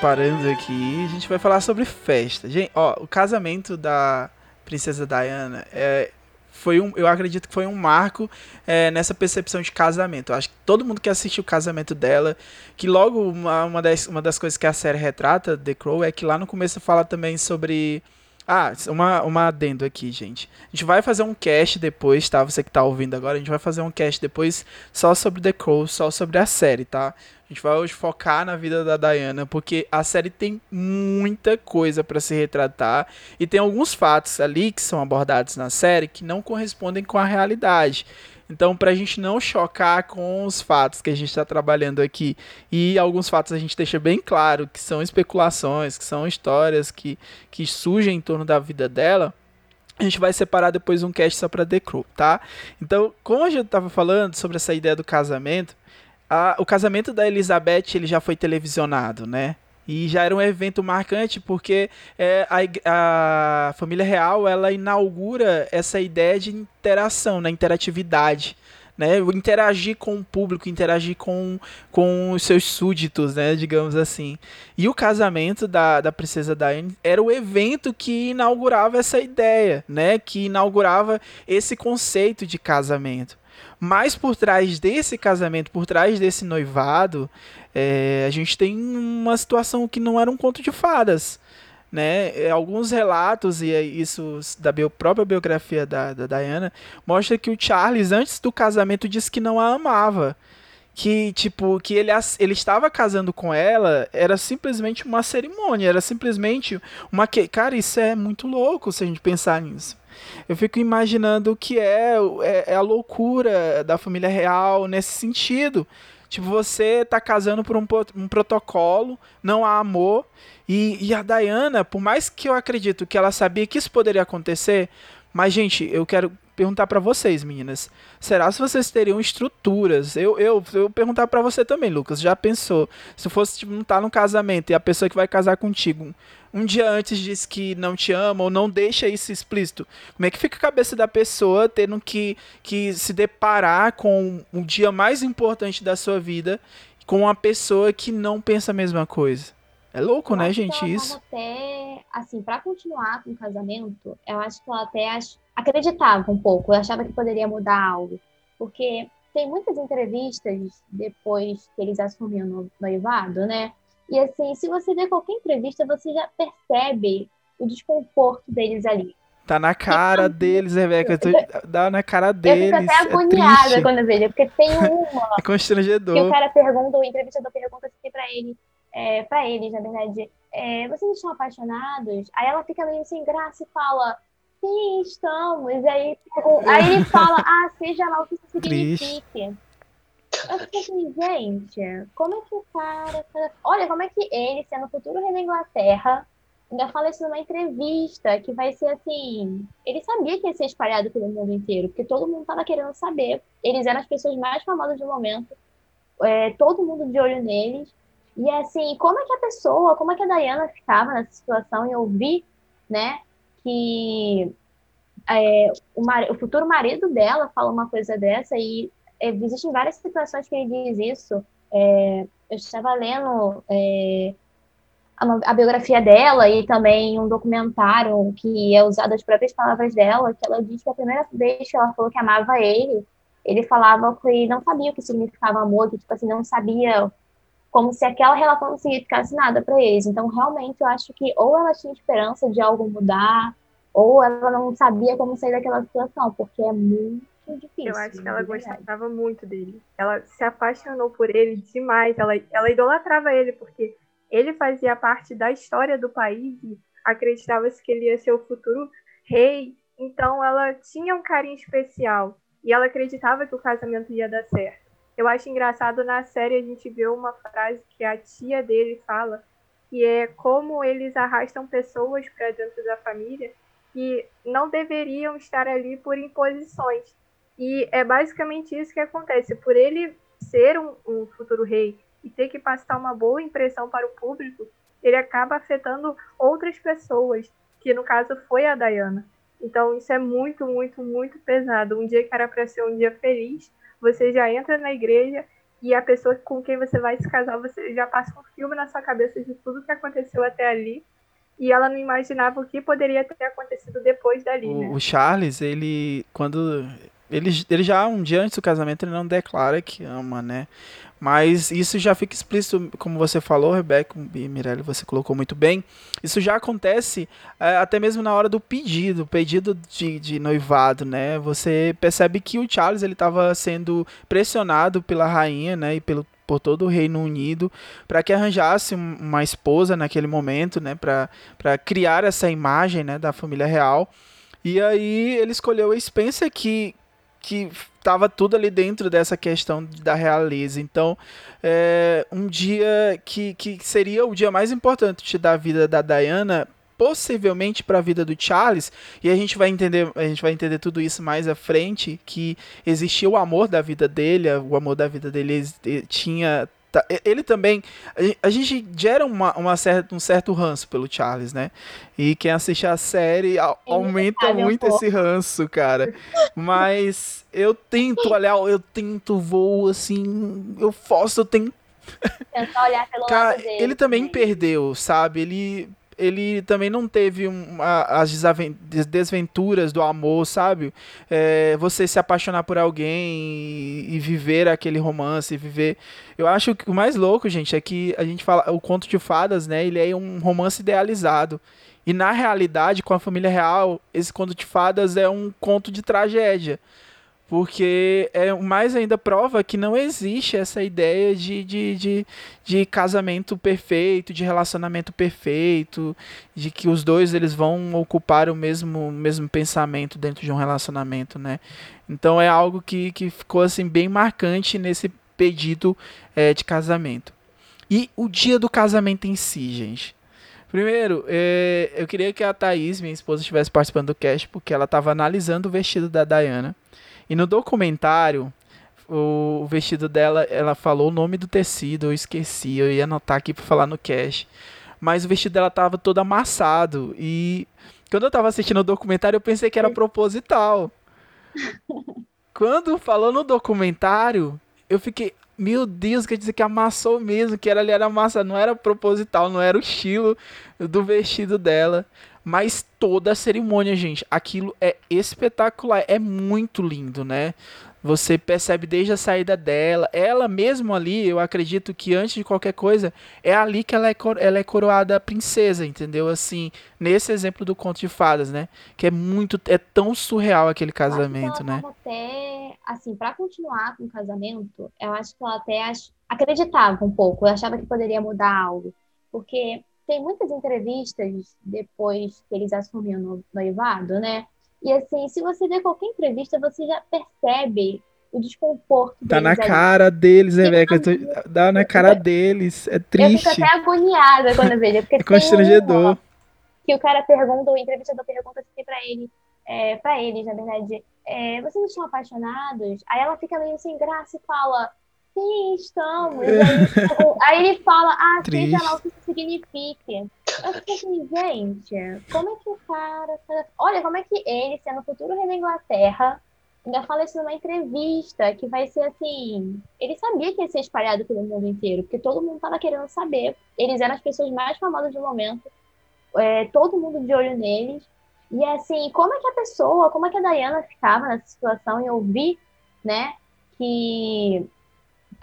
Preparando aqui, a gente vai falar sobre festa. Gente, ó, o casamento da princesa Diana é, foi um, eu acredito que foi um marco é, nessa percepção de casamento. Eu acho que todo mundo que assistiu o casamento dela, que logo uma, uma, das, uma das coisas que a série retrata, The Crow, é que lá no começo fala também sobre ah, uma, uma adendo aqui, gente. A gente vai fazer um cast depois, tá? Você que tá ouvindo agora, a gente vai fazer um cast depois só sobre The Crow, só sobre a série, tá? A gente vai hoje focar na vida da Diana, porque a série tem muita coisa para se retratar e tem alguns fatos ali que são abordados na série que não correspondem com a realidade. Então, para a gente não chocar com os fatos que a gente está trabalhando aqui, e alguns fatos a gente deixa bem claro que são especulações, que são histórias que, que surgem em torno da vida dela, a gente vai separar depois um cast só para The Crew, tá? Então, como a gente estava falando sobre essa ideia do casamento, a, o casamento da Elizabeth ele já foi televisionado, né? E já era um evento marcante porque é, a, a, família real ela inaugura essa ideia de interação, né, interatividade. Né, interagir com o público, interagir com, com os seus súditos, né, digamos assim. E o casamento da, da princesa Diane era o evento que inaugurava essa ideia, né, que inaugurava esse conceito de casamento. Mas por trás desse casamento, por trás desse noivado, é, a gente tem uma situação que não era um conto de fadas. Né? É, alguns relatos, e isso da bio, própria biografia da, da Diana, mostra que o Charles, antes do casamento, disse que não a amava. Que, tipo, que ele, ele estava casando com ela, era simplesmente uma cerimônia, era simplesmente uma. Cara, isso é muito louco se a gente pensar nisso. Eu fico imaginando o que é, é, é a loucura da família real nesse sentido. Tipo, você tá casando por um, um protocolo, não há amor. E, e a Diana, por mais que eu acredito que ela sabia que isso poderia acontecer, mas, gente, eu quero perguntar para vocês, meninas. Será se vocês teriam estruturas? Eu eu, eu perguntar para você também, Lucas. Já pensou? Se fosse tipo, não tá no casamento e a pessoa que vai casar contigo um dia antes diz que não te ama ou não deixa isso explícito, como é que fica a cabeça da pessoa tendo que, que se deparar com o dia mais importante da sua vida com uma pessoa que não pensa a mesma coisa? É louco, eu né, gente, isso? Até, assim, para continuar com o casamento, eu acho que ela até ach... acreditava um pouco, eu achava que poderia mudar algo. Porque tem muitas entrevistas depois que eles assumiram no noivado, né? E assim, se você vê qualquer entrevista, você já percebe o desconforto deles ali. Tá na cara deles, Rebeca. Tô... Dá na cara deles. Eu fico até é agoniada é quando eu vejo, porque tem *laughs* uma. é constrangedor. Que o cara pergunta, o entrevistador pergunta assim pra ele, é, pra eles, na verdade, é, vocês estão apaixonados? Aí ela fica meio sem graça e fala, sim, estamos. Aí, aí ele fala, ah, seja lá o que isso signifique. Eu fiquei assim, gente, como é que o cara. Olha, como é que ele, sendo o futuro rei da Inglaterra, ainda fala isso numa entrevista que vai ser assim. Ele sabia que ia ser espalhado pelo mundo inteiro, porque todo mundo estava querendo saber. Eles eram as pessoas mais famosas do momento, é, todo mundo de olho neles. E assim, como é que a pessoa, como é que a Diana ficava nessa situação e ouvir, né, que é, o, mar, o futuro marido dela fala uma coisa dessa e existem várias situações que ele diz isso. É, eu estava lendo é, a, a, biografia dela e também um documentário que é usado as próprias palavras dela, que ela diz que a primeira vez que ela falou que amava ele ele falava que não sabia o que significava amor, que, tipo assim, não sabia como se aquela relação não significasse nada para eles. Então, realmente, eu acho que ou ela tinha esperança de algo mudar, ou ela não sabia como sair daquela situação, porque é muito difícil. Eu acho que ela gostava muito dele. Ela se apaixonou por ele demais. Ela, ela idolatrava ele, porque ele fazia parte da história do país e acreditava-se que ele ia ser o futuro rei. Então, ela tinha um carinho especial. E ela acreditava que o casamento ia dar certo. Eu acho engraçado na série a gente vê uma frase que a tia dele fala, que é como eles arrastam pessoas para dentro da família que não deveriam estar ali por imposições. E é basicamente isso que acontece. Por ele ser um, um futuro rei e ter que passar uma boa impressão para o público, ele acaba afetando outras pessoas, que no caso foi a Diana. Então isso é muito, muito, muito pesado. Um dia que era para ser um dia feliz, você já entra na igreja e a pessoa com quem você vai se casar, você já passa um filme na sua cabeça de tudo que aconteceu até ali. E ela não imaginava o que poderia ter acontecido depois dali, o, né? o Charles, ele quando ele, ele já um dia antes do casamento ele não declara que ama, né? Mas isso já fica explícito, como você falou, Rebeca e Mirelle, você colocou muito bem. Isso já acontece é, até mesmo na hora do pedido, pedido de, de noivado, né? Você percebe que o Charles ele estava sendo pressionado pela rainha, né? E pelo por todo o Reino Unido para que arranjasse uma esposa naquele momento, né? Para criar essa imagem, né? Da família real. E aí ele escolheu a Spencer que que estava tudo ali dentro dessa questão da realeza. Então, é, um dia que, que seria o dia mais importante da vida da Diana, possivelmente para a vida do Charles, e a gente vai entender, a gente vai entender tudo isso mais à frente, que existia o amor da vida dele, o amor da vida dele tinha Tá, ele também. A gente gera uma, uma certa, um certo ranço pelo Charles, né? E quem assiste a série aumenta muito esse ranço, cara. Mas eu tento olhar, eu tento voo assim. Eu faço, eu tenho. Tentar olhar pelo cara, lado dele. Ele também perdeu, sabe? Ele ele também não teve uma, as desventuras do amor, sabe? É, você se apaixonar por alguém e, e, viver aquele romance, viver. Eu acho que o mais louco, gente, é que a gente fala o conto de fadas, né? Ele é um romance idealizado. E na realidade, com a família real, esse conto de fadas é um conto de tragédia. Porque é mais ainda prova que não existe essa ideia de, de, de, de, casamento perfeito, de relacionamento perfeito, de que os dois eles vão ocupar o mesmo, mesmo pensamento dentro de um relacionamento, né? Então é algo que, que ficou assim bem marcante nesse pedido é, de casamento. E o dia do casamento em si, gente. Primeiro, é, eu queria que a Thaís, minha esposa, estivesse participando do cast, porque ela estava analisando o vestido da Diana. E no documentário, o vestido dela, ela falou o nome do tecido, eu esqueci, eu ia anotar aqui para falar no cast. Mas o vestido dela tava todo amassado e quando eu tava assistindo o documentário, eu pensei que era proposital. *laughs* Quando falou no documentário, eu fiquei, meu Deus, quer dizer que amassou mesmo, que era ali era massa, não era proposital, não era o estilo do vestido dela. Mas toda a cerimônia, gente, aquilo é espetacular, é muito lindo, né? Você percebe desde a saída dela, ela mesmo ali, eu acredito que antes de qualquer coisa, é ali que ela é, ela é coroada princesa, entendeu? Assim, nesse exemplo do conto de fadas, né? Que é muito, é tão surreal aquele casamento, né? Até, assim, para continuar com o casamento, eu acho que ela até acreditava um pouco, eu achava que poderia mudar algo, porque tem muitas entrevistas depois que eles assumiram no noivado, né? E assim, se você ver qualquer entrevista, você já percebe o desconforto Tá na cara deles, Rebeca. Dá na cara deles. É triste. Eu fico até agoniada quando eu vejo. Porque é constrangedor. Que o cara pergunta, o entrevistador pergunta assim pra ele, é, pra eles, na verdade, é, vocês estão apaixonados? Aí ela fica meio sem graça e fala, Sim, estamos. Aí, tipo, aí ele fala, ah, seja lá o que isso signifique. Eu fiquei assim, gente, como é que o cara. Tá... Olha, como é que ele, sendo o futuro rei da Inglaterra, ainda fala isso numa entrevista que vai ser assim. Ele sabia que ia ser espalhado pelo mundo inteiro, porque todo mundo tava querendo saber. Eles eram as pessoas mais famosas do momento, é, todo mundo de olho neles. E assim, como é que a pessoa, como é que a Diana ficava nessa situação e ouvir né? Que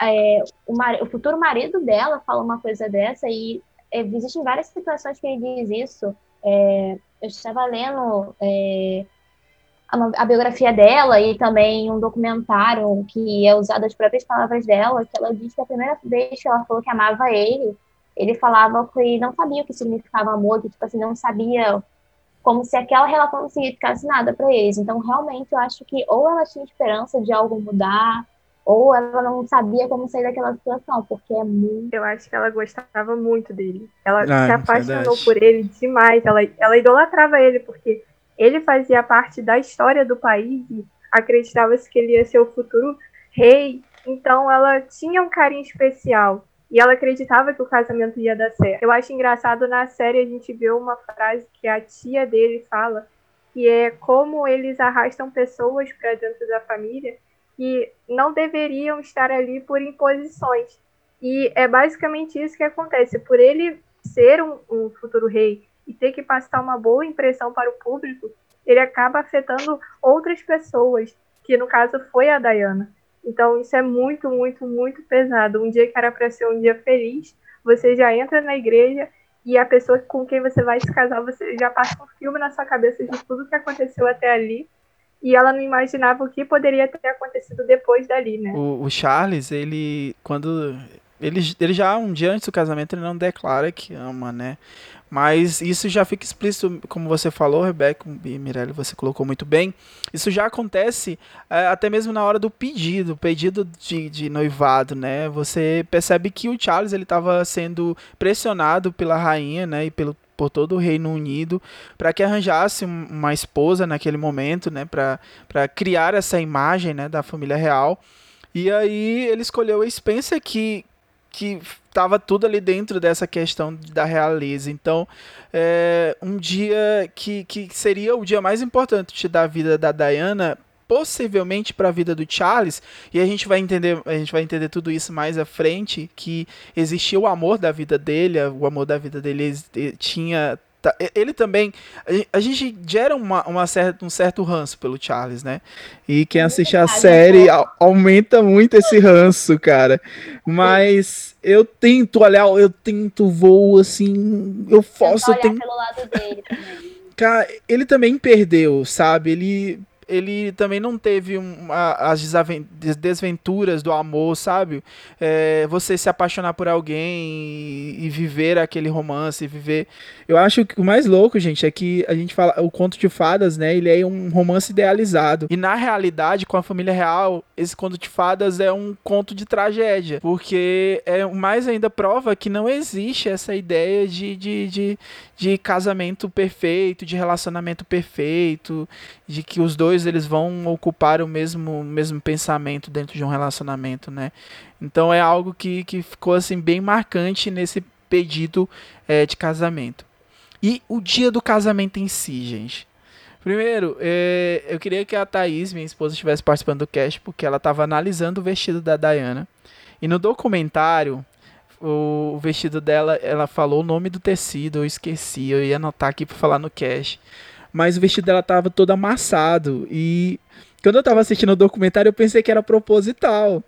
é, o, mar, o, futuro marido dela fala uma coisa dessa e é, existem várias situações que ele diz isso. É, eu estava lendo é, a, a, biografia dela e também um documentário que é usado as próprias palavras dela, que ela diz que a primeira vez que ela falou que amava ele, ele falava que não sabia o que significava amor, que tipo assim, não sabia como se aquela relação não significasse nada para eles. Então, realmente, eu acho que ou ela tinha esperança de algo mudar, ou ela não sabia como sair daquela situação, porque é muito. Eu acho que ela gostava muito dele. Ela ah, se apaixonou verdade. por ele demais. Ela, ela idolatrava ele, porque ele fazia parte da história do país e acreditava-se que ele ia ser o futuro rei. Então, ela tinha um carinho especial. E ela acreditava que o casamento ia dar certo. Eu acho engraçado na série a gente vê uma frase que a tia dele fala, que é como eles arrastam pessoas para dentro da família que não deveriam estar ali por imposições. E é basicamente isso que acontece. Por ele ser um, um futuro rei e ter que passar uma boa impressão para o público, ele acaba afetando outras pessoas, que no caso foi a Diana. Então isso é muito, muito, muito pesado. Um dia que era para ser um dia feliz, você já entra na igreja e a pessoa com quem você vai se casar, você já passa um filme na sua cabeça de tudo que aconteceu até ali. E ela não imaginava o que poderia ter acontecido depois dali, né? O, o Charles, ele, quando ele, ele já um dia antes do casamento ele não declara que ama, né? Mas isso já fica explícito, como você falou, Rebeca e Mirelle, você colocou muito bem. Isso já acontece é, até mesmo na hora do pedido, pedido de, de noivado, né? Você percebe que o Charles ele estava sendo pressionado pela rainha, né? E pelo, por todo o Reino Unido para que arranjasse uma esposa naquele momento, né? Para criar essa imagem, né? Da família real. E aí ele escolheu a Spencer que que estava tudo ali dentro dessa questão da realeza. Então, é, um dia que, que seria o dia mais importante da vida da Diana, possivelmente para a vida do Charles, e a gente vai entender, a gente vai entender tudo isso mais à frente, que existia o amor da vida dele, o amor da vida dele tinha ele também. A gente gera uma, uma certa, um certo ranço pelo Charles, né? E quem assiste a série aumenta muito esse ranço, cara. Mas eu tento olhar, eu tento voo assim. Eu forço. Eu tenho... pelo lado dele também. Cara, ele também perdeu, sabe? Ele ele também não teve uma, as desventuras do amor, sabe? É, você se apaixonar por alguém e, e, viver aquele romance, viver. Eu acho que o mais louco, gente, é que a gente fala o conto de fadas, né? Ele é um romance idealizado e na realidade, com a família real, esse conto de fadas é um conto de tragédia, porque é mais ainda prova que não existe essa ideia de, de, de, de casamento perfeito, de relacionamento perfeito, de que os dois eles vão ocupar o mesmo, mesmo pensamento dentro de um relacionamento, né? Então é algo que, que ficou assim bem marcante nesse pedido é, de casamento. E o dia do casamento em si, gente. Primeiro, é, eu queria que a Thaís, minha esposa, estivesse participando do cast, porque ela estava analisando o vestido da Diana. E no documentário, o vestido dela, ela falou o nome do tecido, eu esqueci, eu ia anotar aqui para falar no cast. Mas o vestido dela tava todo amassado e quando eu tava assistindo o documentário, eu pensei que era proposital.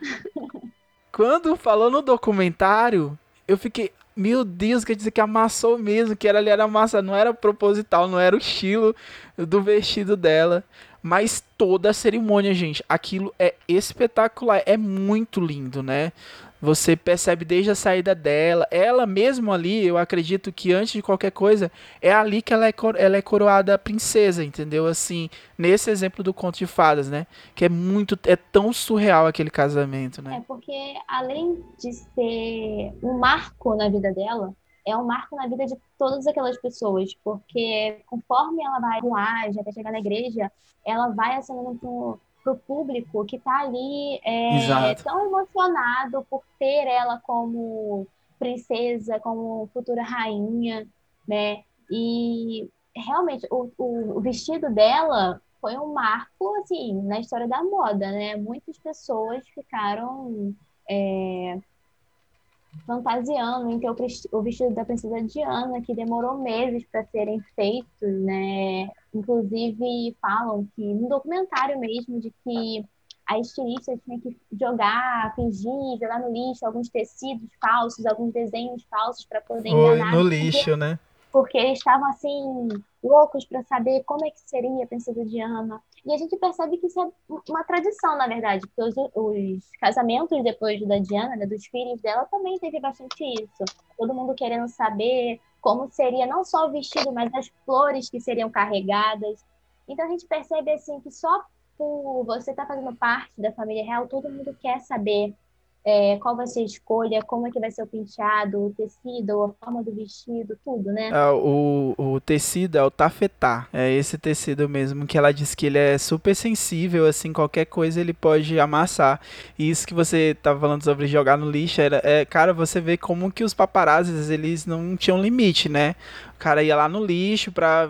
*laughs* quando falou no documentário, eu fiquei, meu Deus, quer dizer que amassou mesmo, que era ali era massa, não era proposital, não era o estilo do vestido dela. Mas toda a cerimônia, gente, aquilo é espetacular, é muito lindo, né? Você percebe desde a saída dela, ela mesmo ali, eu acredito que antes de qualquer coisa, é ali que ela é, ela é coroada princesa, entendeu? Assim, nesse exemplo do conto de fadas, né? Que é muito, é tão surreal aquele casamento, né? É porque além de ser um marco na vida dela, é um marco na vida de todas aquelas pessoas, porque conforme ela vai voar, até chegar na igreja, ela vai assinando para o público que está ali é, tão emocionado por ter ela como princesa, como futura rainha, né? E realmente o, o, vestido dela foi um marco assim na história da moda, né? Muitas pessoas ficaram é, fantasiando em ter o vestido da princesa Diana, que demorou meses para serem feitos, né? Inclusive falam que no documentário mesmo de que a estilista tinha que jogar, fingir, jogar no lixo alguns tecidos falsos, alguns desenhos falsos para poder Foi enganar. no lixo, né? Porque eles estavam assim, loucos para saber como é que seria a princesa Diana. E a gente percebe que isso é uma tradição, na verdade, porque os, os casamentos depois da Diana, né, dos filhos dela, também teve bastante isso. Todo mundo querendo saber como seria não só o vestido, mas as flores que seriam carregadas. Então a gente percebe assim que só por você estar fazendo parte da família real, todo mundo quer saber é, qual vai ser a escolha, como é que vai ser o penteado, o tecido, a forma do vestido, tudo, né? É, o, o tecido é o tafetá. É esse tecido mesmo que ela diz que ele é super sensível, assim, qualquer coisa ele pode amassar. E isso que você tava falando sobre jogar no lixo, era, é, cara, você vê como que os paparazzis, eles não tinham limite, né? O cara ia lá no lixo pra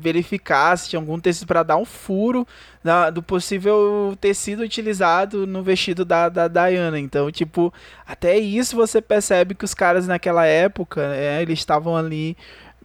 verificar se tinha algum tecido para dar um furo na- do possível tecido utilizado no vestido da, da Diana. Então, tipo, até isso você percebe que os caras naquela época, é, eles estavam ali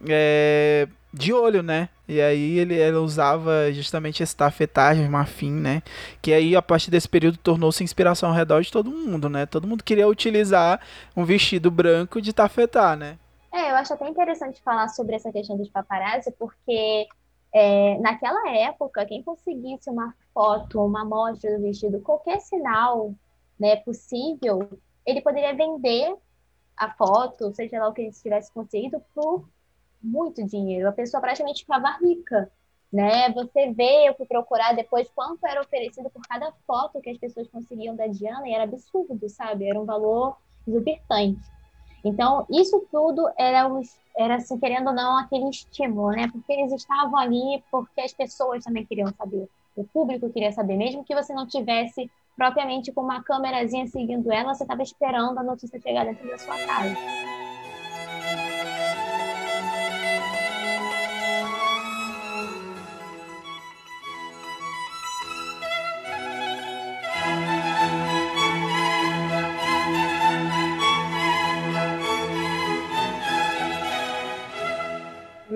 é, de olho, né? E aí ele, ele usava justamente esse tafetagem, marfim, né? Que aí a partir desse período tornou-se inspiração ao redor de todo mundo, né? Todo mundo queria utilizar um vestido branco de tafetá, né? É, eu acho até interessante falar sobre essa questão dos paparazzi, porque é, naquela época, quem conseguisse uma foto, uma amostra do vestido, qualquer sinal né, possível, ele poderia vender a foto, seja lá o que ele tivesse conseguido, por muito dinheiro. A pessoa praticamente ficava rica. Né? Você vê, eu fui procurar depois quanto era oferecido por cada foto que as pessoas conseguiam da Diana, e era absurdo, sabe? Era um valor exorbitante. Então, isso tudo era, era assim, querendo ou não, aquele estímulo, né? Porque eles estavam ali porque as pessoas também queriam saber. O público queria saber. Mesmo que você não tivesse propriamente com uma câmerazinha seguindo ela, você estava esperando a notícia chegar dentro da sua casa.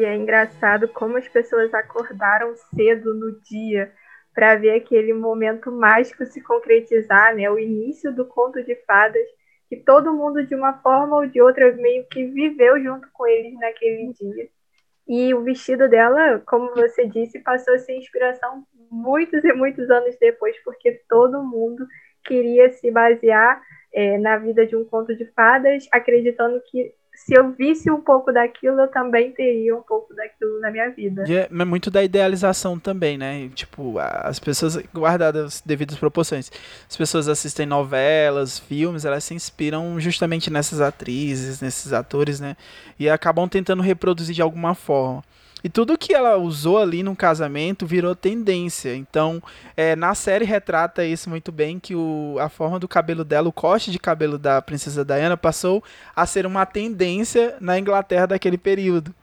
É engraçado como as pessoas acordaram cedo no dia para ver aquele momento mágico se concretizar, né? O início do conto de fadas, que todo mundo de uma forma ou de outra meio que viveu junto com eles naquele dia. E o vestido dela, como você disse, passou a ser inspiração muitos e muitos anos depois, porque todo mundo queria se basear é, na vida de um conto de fadas, acreditando que se eu visse um pouco daquilo, eu também teria um pouco daquilo na minha vida. E é muito da idealização também, né? Tipo, as pessoas, guardadas as devidas proporções, as pessoas assistem novelas, filmes, elas se inspiram justamente nessas atrizes, nesses atores, né? E acabam tentando reproduzir de alguma forma. E tudo que ela usou ali no casamento virou tendência. Então, é, na série retrata isso muito bem, que o, a forma do cabelo dela, o corte de cabelo da princesa Diana passou a ser uma tendência na Inglaterra daquele período.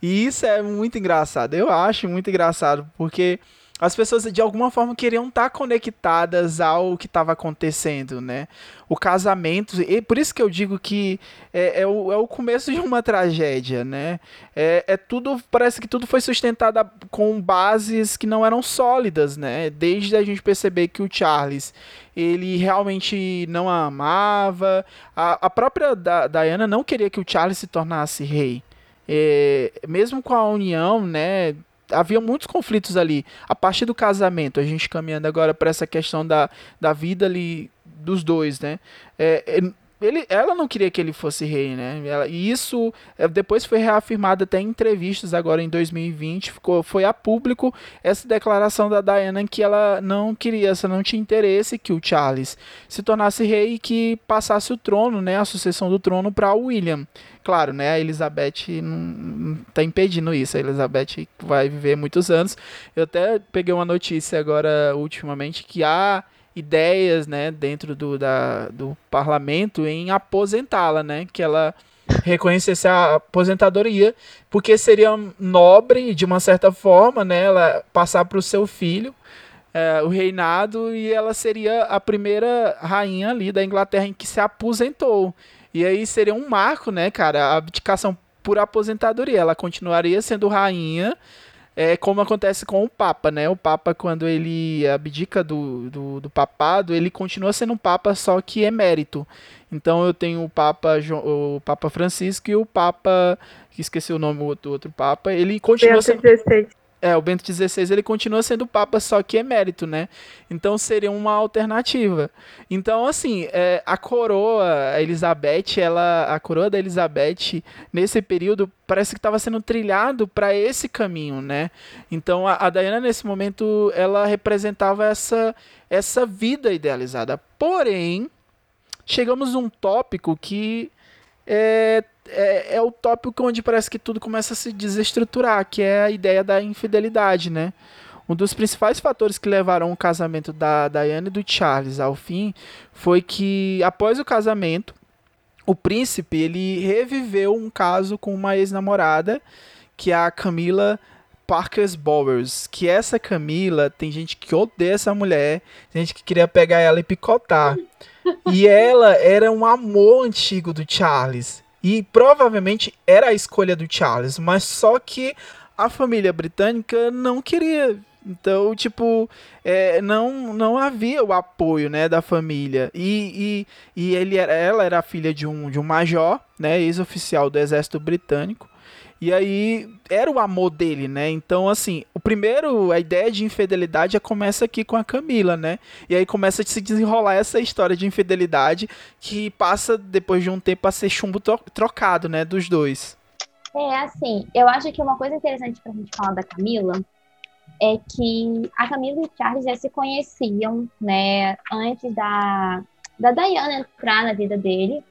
E isso é muito engraçado. Eu acho muito engraçado, porque as pessoas de alguma forma queriam estar conectadas ao que estava acontecendo, né? O casamento, e por isso que eu digo que é, é, o, é o começo *laughs* de uma tragédia, né? É, é tudo, parece que tudo foi sustentado com bases que não eram sólidas, né? Desde a gente perceber que o Charles ele realmente não a amava, a, a própria da, Diana não queria que o Charles se tornasse rei. É, mesmo com a união, né? Havia muitos conflitos ali. A partir do casamento, a gente caminhando agora para essa questão da, da vida ali dos dois, né? É, ele, ela não queria que ele fosse rei, né? Ela, e isso é, depois foi reafirmado até em entrevistas agora em 2020. Ficou, foi a público essa declaração da Diana que ela não queria, essa não tinha interesse que o Charles se tornasse rei e que passasse o trono, né? A sucessão do trono para William. Claro, né? A Elizabeth não está impedindo isso. A Elizabeth vai viver muitos anos. Eu até peguei uma notícia agora ultimamente que há ideias, né, dentro do, da, do parlamento em aposentá-la, né, que ela reconhecesse a aposentadoria, porque seria nobre de uma certa forma, né, ela passar para o seu filho é, o reinado e ela seria a primeira rainha ali da Inglaterra em que se aposentou. E aí seria um marco, né, cara, a abdicação por aposentadoria. Ela continuaria sendo rainha é como acontece com o Papa, né? O Papa, quando ele abdica do, do, do papado, ele continua sendo um Papa, só que emérito. Então eu tenho o Papa, o Papa Francisco e o Papa, que esqueci o nome do outro, Papa, ele continua Bento sendo... 16. É, o Bento XVI ele continua sendo Papa, só que emérito, né? Então seria uma alternativa. Então, assim, é, a coroa, Elizabeth, ela, a coroa da Elizabeth, nesse período, parece que estava sendo trilhado para esse caminho, né? Então, a, a Diana, nesse momento, ela representava essa, essa vida idealizada. Porém, chegamos a um tópico que é, é, é, o tópico onde parece que tudo começa a se desestruturar, que é a ideia da infidelidade, né? Um dos principais fatores que levaram o casamento da Diana e do Charles ao fim foi que, após o casamento, o príncipe ele reviveu um caso com uma ex-namorada, que é a Camila Parkers Bowers. Que essa Camila, tem gente que odeia essa mulher, tem gente que queria pegar ela e picotar. E ela era um amor antigo do Charles. E provavelmente era a escolha do Charles, mas só que a família britânica não queria. Então, tipo, é, não, não havia o apoio né, da família. E, e, e ele era, ela era filha de um, de um major, né, ex-oficial do exército britânico. E aí era o amor dele, né? Então, assim, o primeiro, a ideia de infidelidade já começa aqui com a Camila, né? E aí começa a se desenrolar essa história de infidelidade que passa, depois de um tempo, a ser chumbo trocado, né? Dos dois. É, assim, eu acho que uma coisa interessante pra gente falar da Camila é que a Camila e o Charles já se conheciam, né? Antes da, da Diana entrar na vida dele.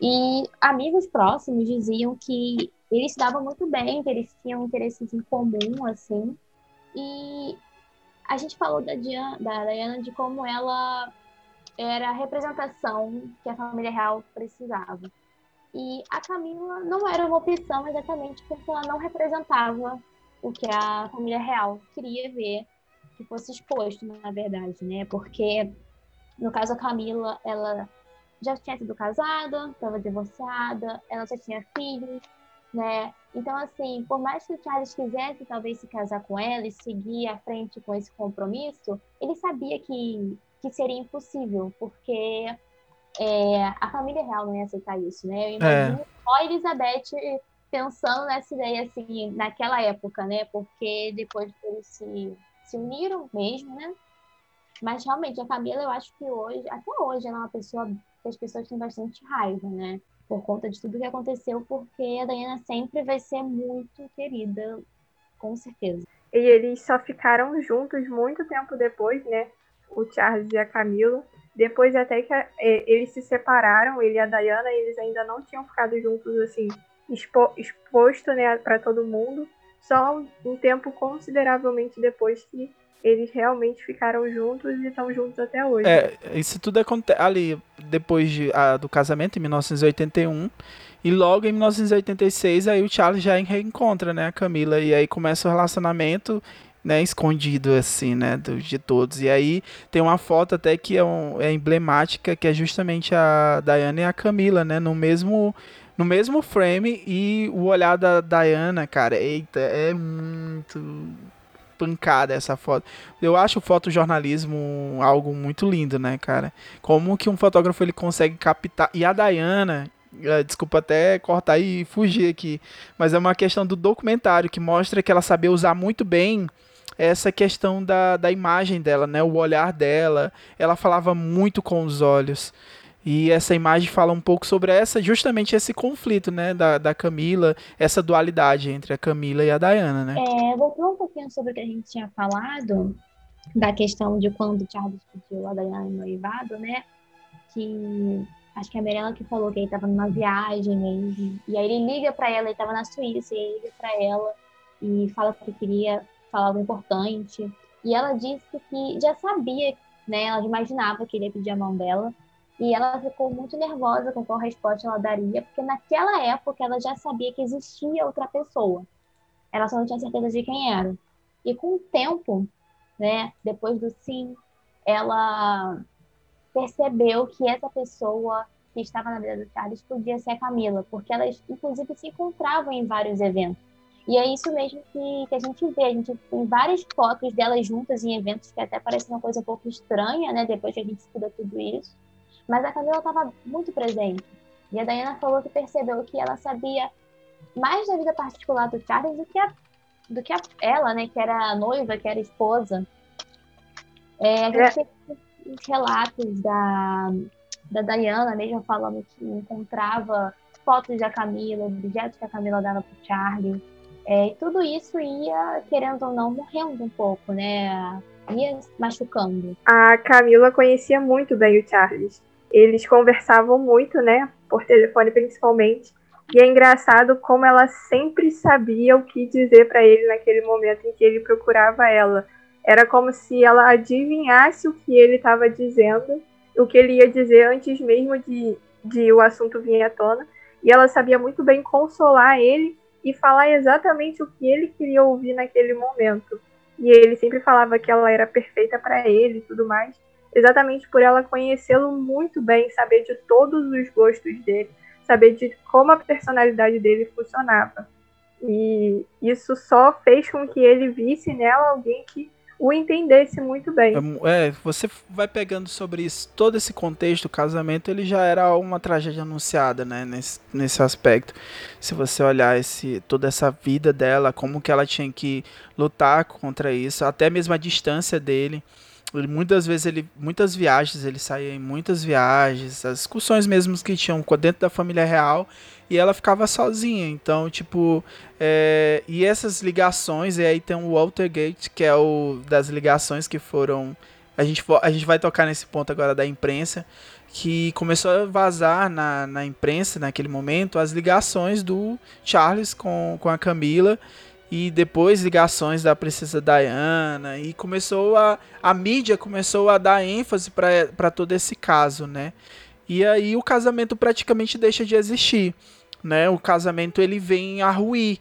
E amigos próximos diziam que eles davam muito bem, que eles tinham interesses em comum, assim. E a gente falou da Diana, da Diana de como ela era a representação que a família real precisava. E a Camila não era uma opção exatamente porque ela não representava o que a família real queria ver que fosse exposto, na verdade, né? Porque, no caso, a Camila, ela já tinha sido casada, estava divorciada, ela já tinha filhos, né? Então, assim, por mais que o Charles quisesse talvez se casar com ela e seguir à frente com esse compromisso, ele sabia que, que seria impossível, porque é, a família real não ia aceitar isso, né? Eu imagino é. só a Elizabeth pensando nessa ideia, assim, naquela época, né? Porque depois eles se, se uniram mesmo, né? Mas realmente, a Camila, eu acho que hoje, até hoje, ela é uma pessoa que as pessoas têm bastante raiva, né? Por conta de tudo que aconteceu, porque a Diana sempre vai ser muito querida, com certeza. E eles só ficaram juntos muito tempo depois, né? O Charles e a Camila. Depois até que a, eles se separaram, ele e a Diana, eles ainda não tinham ficado juntos assim, expo, exposto né, para todo mundo. Só um tempo consideravelmente depois que eles realmente ficaram juntos e estão juntos até hoje. É, isso tudo acontece ali depois de, a, do casamento, em 1981. E logo em 1986, aí o Charles já reencontra, né, a Camila. E aí começa o relacionamento, né, escondido, assim, né, do, de todos. E aí tem uma foto até que é, um, é emblemática, que é justamente a Diana e a Camila, né, no mesmo no mesmo frame e o olhar da Diana, cara, eita, é muito pancada essa foto. Eu acho o fotojornalismo algo muito lindo, né, cara? Como que um fotógrafo ele consegue captar. E a Dayana, é, desculpa até cortar e fugir aqui, mas é uma questão do documentário que mostra que ela sabia usar muito bem essa questão da, da imagem dela, né? O olhar dela. Ela falava muito com os olhos. E essa imagem fala um pouco sobre essa, justamente esse conflito, né, da, da Camila, essa dualidade entre a Camila e a Diana, né? É, voltando um pouquinho sobre o que a gente tinha falado, da questão de quando Charles pediu a Diana em noivado, né, que acho que é a Mirella que falou que ele estava numa viagem, e, e aí ele liga para ela, ele estava na Suíça, e ele liga para ela e fala que queria falar algo importante, e ela disse que já sabia, né, ela imaginava que ele ia pedir a mão dela, e ela ficou muito nervosa com qual resposta ela daria, porque naquela época ela já sabia que existia outra pessoa. Ela só não tinha certeza de quem era. E com o tempo, né, depois do sim, ela percebeu que essa pessoa que estava na vida do Charles podia ser a Camila, porque elas inclusive se encontravam em vários eventos. E é isso mesmo que, que a gente vê. A gente tem várias fotos delas juntas em eventos que até parece uma coisa um pouco estranha, né? Depois que a gente estuda tudo isso. Mas a Camila estava muito presente. E a Diana falou que percebeu que ela sabia mais da vida particular do Charles do que, a, do que a, ela, né? Que era a noiva, que era a esposa. É, a gente é. tem os relatos da, da Diana mesmo falando que encontrava fotos da Camila, objetos que a Camila dava para Charlie é, e tudo isso ia, querendo ou não, morrendo um pouco, né? Ia machucando. A Camila conhecia muito bem o Charles. Eles conversavam muito, né? Por telefone principalmente. E é engraçado como ela sempre sabia o que dizer para ele naquele momento em que ele procurava ela. Era como se ela adivinhasse o que ele estava dizendo, o que ele ia dizer antes mesmo de, de o assunto vir à tona. E ela sabia muito bem consolar ele e falar exatamente o que ele queria ouvir naquele momento. E ele sempre falava que ela era perfeita para ele e tudo mais, exatamente por ela conhecê-lo muito bem, saber de todos os gostos dele, saber de como a personalidade dele funcionava. E isso só fez com que ele visse nela alguém que o entendesse muito bem. É, você vai pegando sobre isso, todo esse contexto, o casamento, ele já era uma tragédia anunciada, né, nesse, nesse aspecto. Se você olhar esse, toda essa vida dela, como que ela tinha que lutar contra isso, até mesmo a distância dele. Ele, muitas vezes ele, muitas viagens, ele saía em muitas viagens, as discussões mesmo que tinham dentro da família real, e ela ficava sozinha. Então, tipo, é, e essas ligações, e aí tem o Walter Gate, que é o das ligações que foram. A gente, a gente vai tocar nesse ponto agora da imprensa, que começou a vazar na, na imprensa naquele momento as ligações do Charles com, com a Camila e depois ligações da princesa Diana e começou a a mídia começou a dar ênfase para todo esse caso, né? E aí o casamento praticamente deixa de existir né, o casamento ele vem a ruir.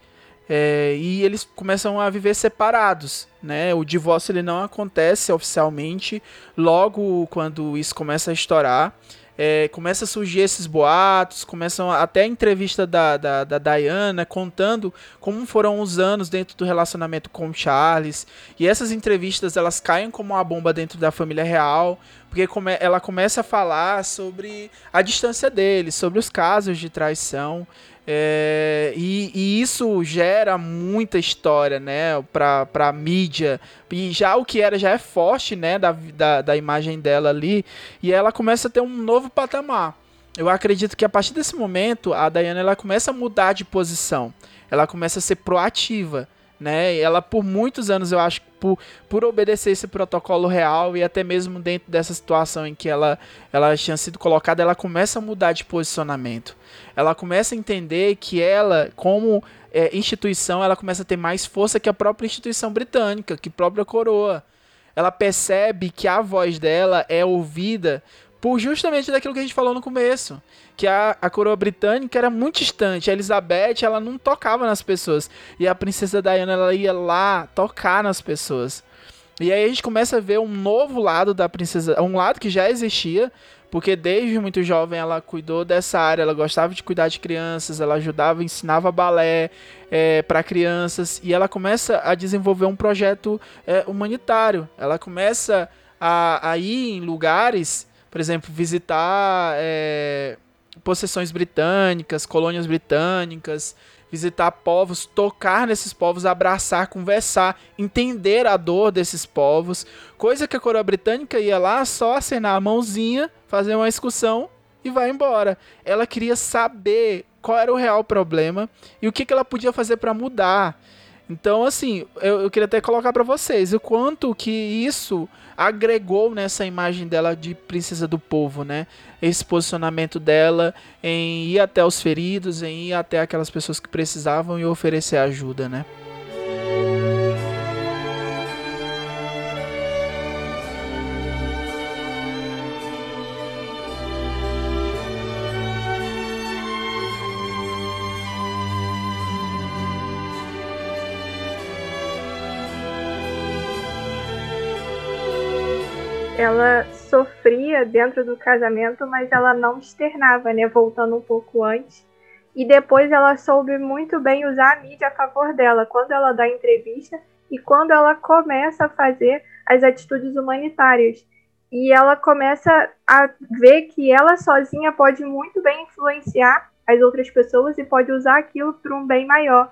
É, e eles começam a viver separados, né? O divórcio ele não acontece oficialmente. Logo quando isso começa a estourar, é, começa a surgir esses boatos, começam até a entrevista da, da, da, Diana contando como foram os anos dentro do relacionamento com Charles. E essas entrevistas elas caem como uma bomba dentro da família real, porque come, ela começa a falar sobre a distância deles, sobre os casos de traição. É, e, e, isso gera muita história, né, pra, pra mídia. E já o que era já é forte, né, da, da, da imagem dela ali. E ela começa a ter um novo patamar. Eu acredito que a partir desse momento, a Diana ela começa a mudar de posição. Ela começa a ser proativa né? Ela por muitos anos, eu acho, por, por obedecer esse protocolo real e até mesmo dentro dessa situação em que ela, ela tinha sido colocada, ela começa a mudar de posicionamento. Ela começa a entender que ela, como é, instituição, ela começa a ter mais força que a própria instituição britânica, que própria coroa. Ela percebe que a voz dela é ouvida por justamente daquilo que a gente falou no começo que a, a coroa britânica era muito distante. A Elizabeth, ela não tocava nas pessoas. E a princesa Diana, ela ia lá tocar nas pessoas. E aí a gente começa a ver um novo lado da princesa, um lado que já existia, porque desde muito jovem ela cuidou dessa área, ela gostava de cuidar de crianças, ela ajudava, ensinava balé é, para crianças, e ela começa a desenvolver um projeto é, humanitário. Ela começa a, a, ir em lugares, por exemplo, visitar é, possessões britânicas, colônias britânicas, visitar povos, tocar nesses povos, abraçar, conversar, entender a dor desses povos, coisa que a coroa britânica ia lá só acenar a mãozinha, fazer uma excursão e vai embora. Ela queria saber qual era o real problema e o que, que ela podia fazer para mudar. Então, assim, eu, eu queria até colocar para vocês o quanto que isso agregou nessa imagem dela de princesa do povo, né? Esse posicionamento dela em ir até os feridos, em ir até aquelas pessoas que precisavam e oferecer ajuda, né? Sofria dentro do casamento, mas ela não externava, né? Voltando um pouco antes, e depois ela soube muito bem usar a mídia a favor dela, quando ela dá entrevista e quando ela começa a fazer as atitudes humanitárias. E ela começa a ver que ela sozinha pode muito bem influenciar as outras pessoas e pode usar aquilo para um bem maior.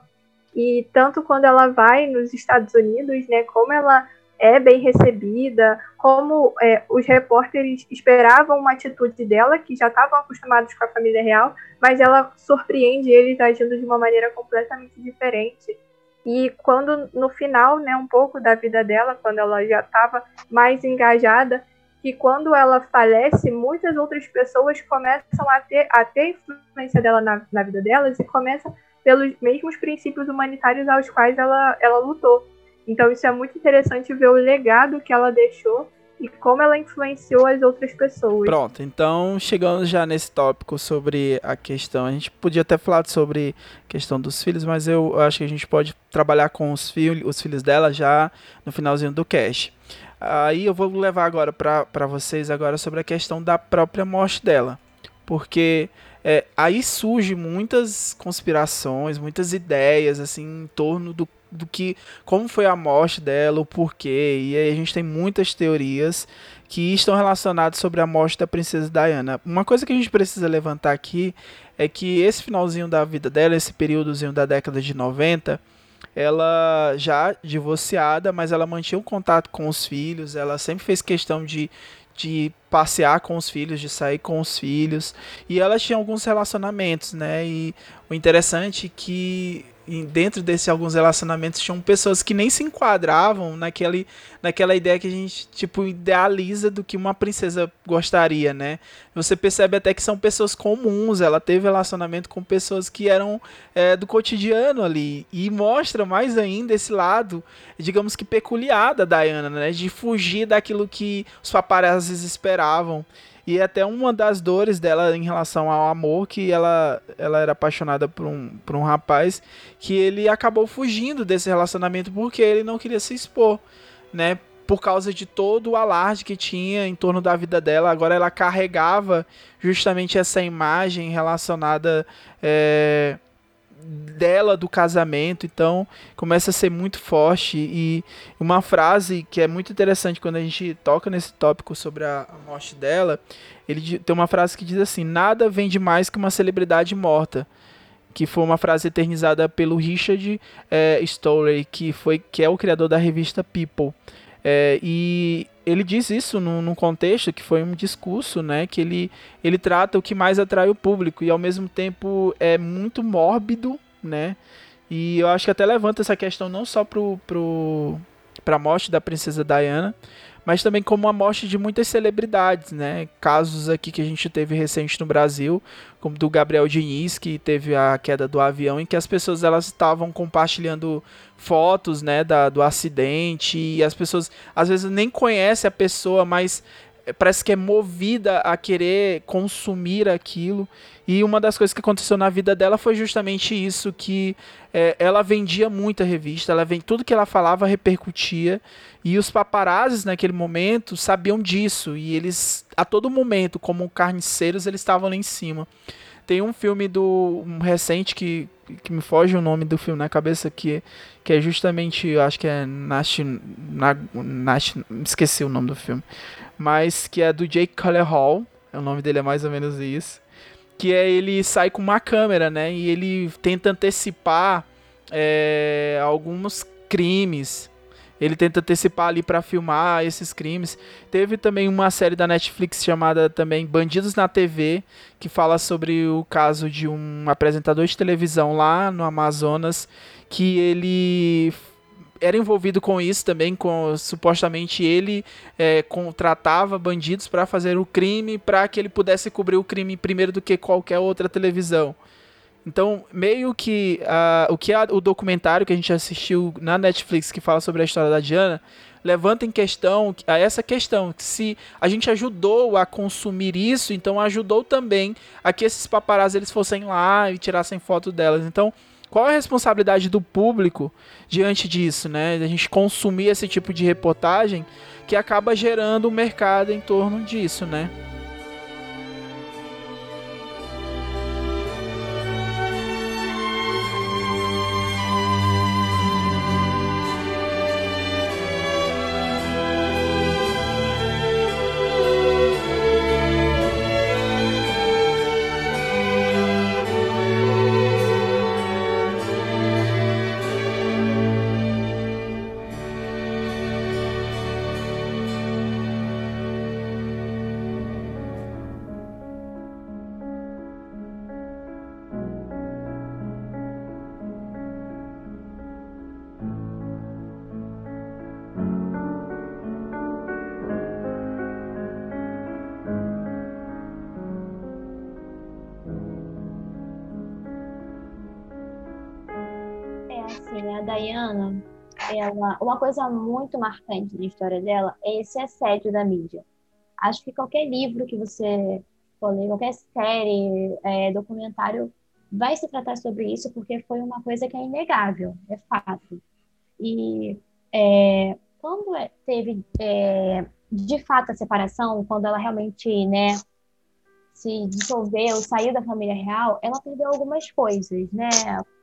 E tanto quando ela vai nos Estados Unidos, né, como ela é bem recebida, como é, os repórteres esperavam uma atitude dela, que já estavam acostumados com a família real, mas ela surpreende eles agindo de uma maneira completamente diferente. E quando no final, né, um pouco da vida dela, quando ela já estava mais engajada, que quando ela falece, muitas outras pessoas começam a ter, a ter influência dela na, na vida delas e começam pelos mesmos princípios humanitários aos quais ela, ela lutou. Então isso é muito interessante ver o legado que ela deixou e como ela influenciou as outras pessoas. Pronto, então chegando já nesse tópico sobre a questão, a gente podia ter falado sobre a questão dos filhos, mas eu acho que a gente pode trabalhar com os, filhos, os filhos dela já no finalzinho do cast. Aí eu vou levar agora para vocês agora sobre a questão da própria morte dela, porque é, aí surge muitas conspirações, muitas ideias assim em torno do do que como foi a morte dela, o porquê. E aí a gente tem muitas teorias que estão relacionadas sobre a morte da princesa Diana. Uma coisa que a gente precisa levantar aqui é que esse finalzinho da vida dela, esse períodozinho da década de 90, ela já divorciada, mas ela mantinha um contato com os filhos, ela sempre fez questão de, de passear com os filhos, de sair com os filhos, e ela tinha alguns relacionamentos, né? E o interessante é que dentro desse alguns relacionamentos tinham pessoas que nem se enquadravam naquele, naquela ideia que a gente tipo idealiza do que uma princesa gostaria, né? Você percebe até que são pessoas comuns. Ela teve relacionamento com pessoas que eram é, do cotidiano ali e mostra mais ainda esse lado, digamos que peculiar da Diana, né? De fugir daquilo que os paparazzis esperavam. E é até uma das dores dela em relação ao amor, que ela, ela era apaixonada por um, por um rapaz, que ele acabou fugindo desse relacionamento porque ele não queria se expor, né? Por causa de todo o alarde que tinha em torno da vida dela. Agora ela carregava justamente essa imagem relacionada. É, dela do casamento, então começa a ser muito forte e uma frase que é muito interessante quando a gente toca nesse tópico sobre a, a morte dela, ele tem uma frase que diz assim: nada vem de mais que uma celebridade morta, que foi uma frase eternizada pelo Richard é, Stoller, que foi que é o criador da revista People. É, e ele diz isso num, num, contexto que foi um discurso, né? Que ele, ele trata o que mais atrai o público e ao mesmo tempo é muito mórbido, né? E eu acho que até levanta essa questão não só pro, pro, pra morte da princesa Diana, mas também como a morte de muitas celebridades, né? Casos aqui que a gente teve recente no Brasil, como do Gabriel Diniz, que teve a queda do avião, em que as pessoas elas estavam compartilhando fotos, né, da, do acidente, e as pessoas às vezes nem conhecem a pessoa, mas parece que é movida a querer consumir aquilo. E uma das coisas que aconteceu na vida dela foi justamente isso, que é, ela vendia muita revista, ela vem tudo que ela falava repercutia e os paparazzis naquele momento sabiam disso e eles a todo momento, como carniceiros, eles estavam lá em cima. Tem um filme do um recente que, que me foge o nome do filme na cabeça que que é justamente, acho que é Nash, Nash, esqueci o nome do filme mas que é do Jake Hall, o nome dele é mais ou menos isso, que é ele sai com uma câmera, né, e ele tenta antecipar é, alguns crimes. Ele tenta antecipar ali para filmar esses crimes. Teve também uma série da Netflix chamada também Bandidos na TV, que fala sobre o caso de um apresentador de televisão lá no Amazonas, que ele era envolvido com isso também, com supostamente ele é, contratava bandidos para fazer o crime, para que ele pudesse cobrir o crime primeiro do que qualquer outra televisão. Então, meio que uh, o que a, o documentário que a gente assistiu na Netflix que fala sobre a história da Diana levanta em questão a essa questão que se a gente ajudou a consumir isso, então ajudou também a que esses paparazzi eles fossem lá e tirassem foto delas. Então, qual é a responsabilidade do público diante disso, né? A gente consumir esse tipo de reportagem que acaba gerando um mercado em torno disso, né? Assim, né, a Diana, ela, uma coisa muito marcante na história dela é esse assédio da mídia. Acho que qualquer livro que você for ler, qualquer série, é, documentário, vai se tratar sobre isso, porque foi uma coisa que é inegável, é fato. E é, quando é, teve é, de fato a separação, quando ela realmente né, se dissolveu, saiu da família real, ela perdeu algumas coisas, né?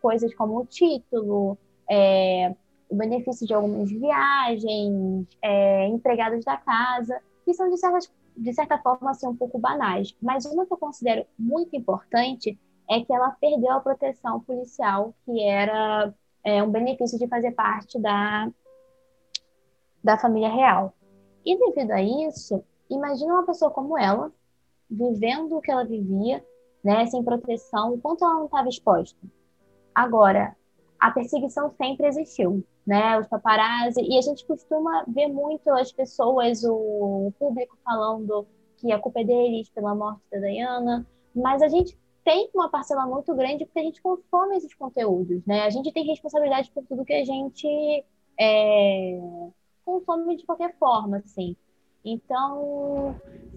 Coisas como o título, é, o benefício de algumas viagens, é, empregados da casa, que são de, certas, de certa forma assim, um pouco banais. Mas uma que eu considero muito importante é que ela perdeu a proteção policial, que era é, um benefício de fazer parte da, da família real. E devido a isso, imagina uma pessoa como ela, vivendo o que ela vivia, né, sem proteção, o quanto ela não estava exposta. Agora, a perseguição sempre existiu, né? Os paparazzi, e a gente costuma ver muito as pessoas, o público falando que a culpa é deles pela morte da Diana, mas a gente tem uma parcela muito grande porque a gente consome esses conteúdos, né? A gente tem responsabilidade por tudo que a gente é, consome de qualquer forma, assim. Então,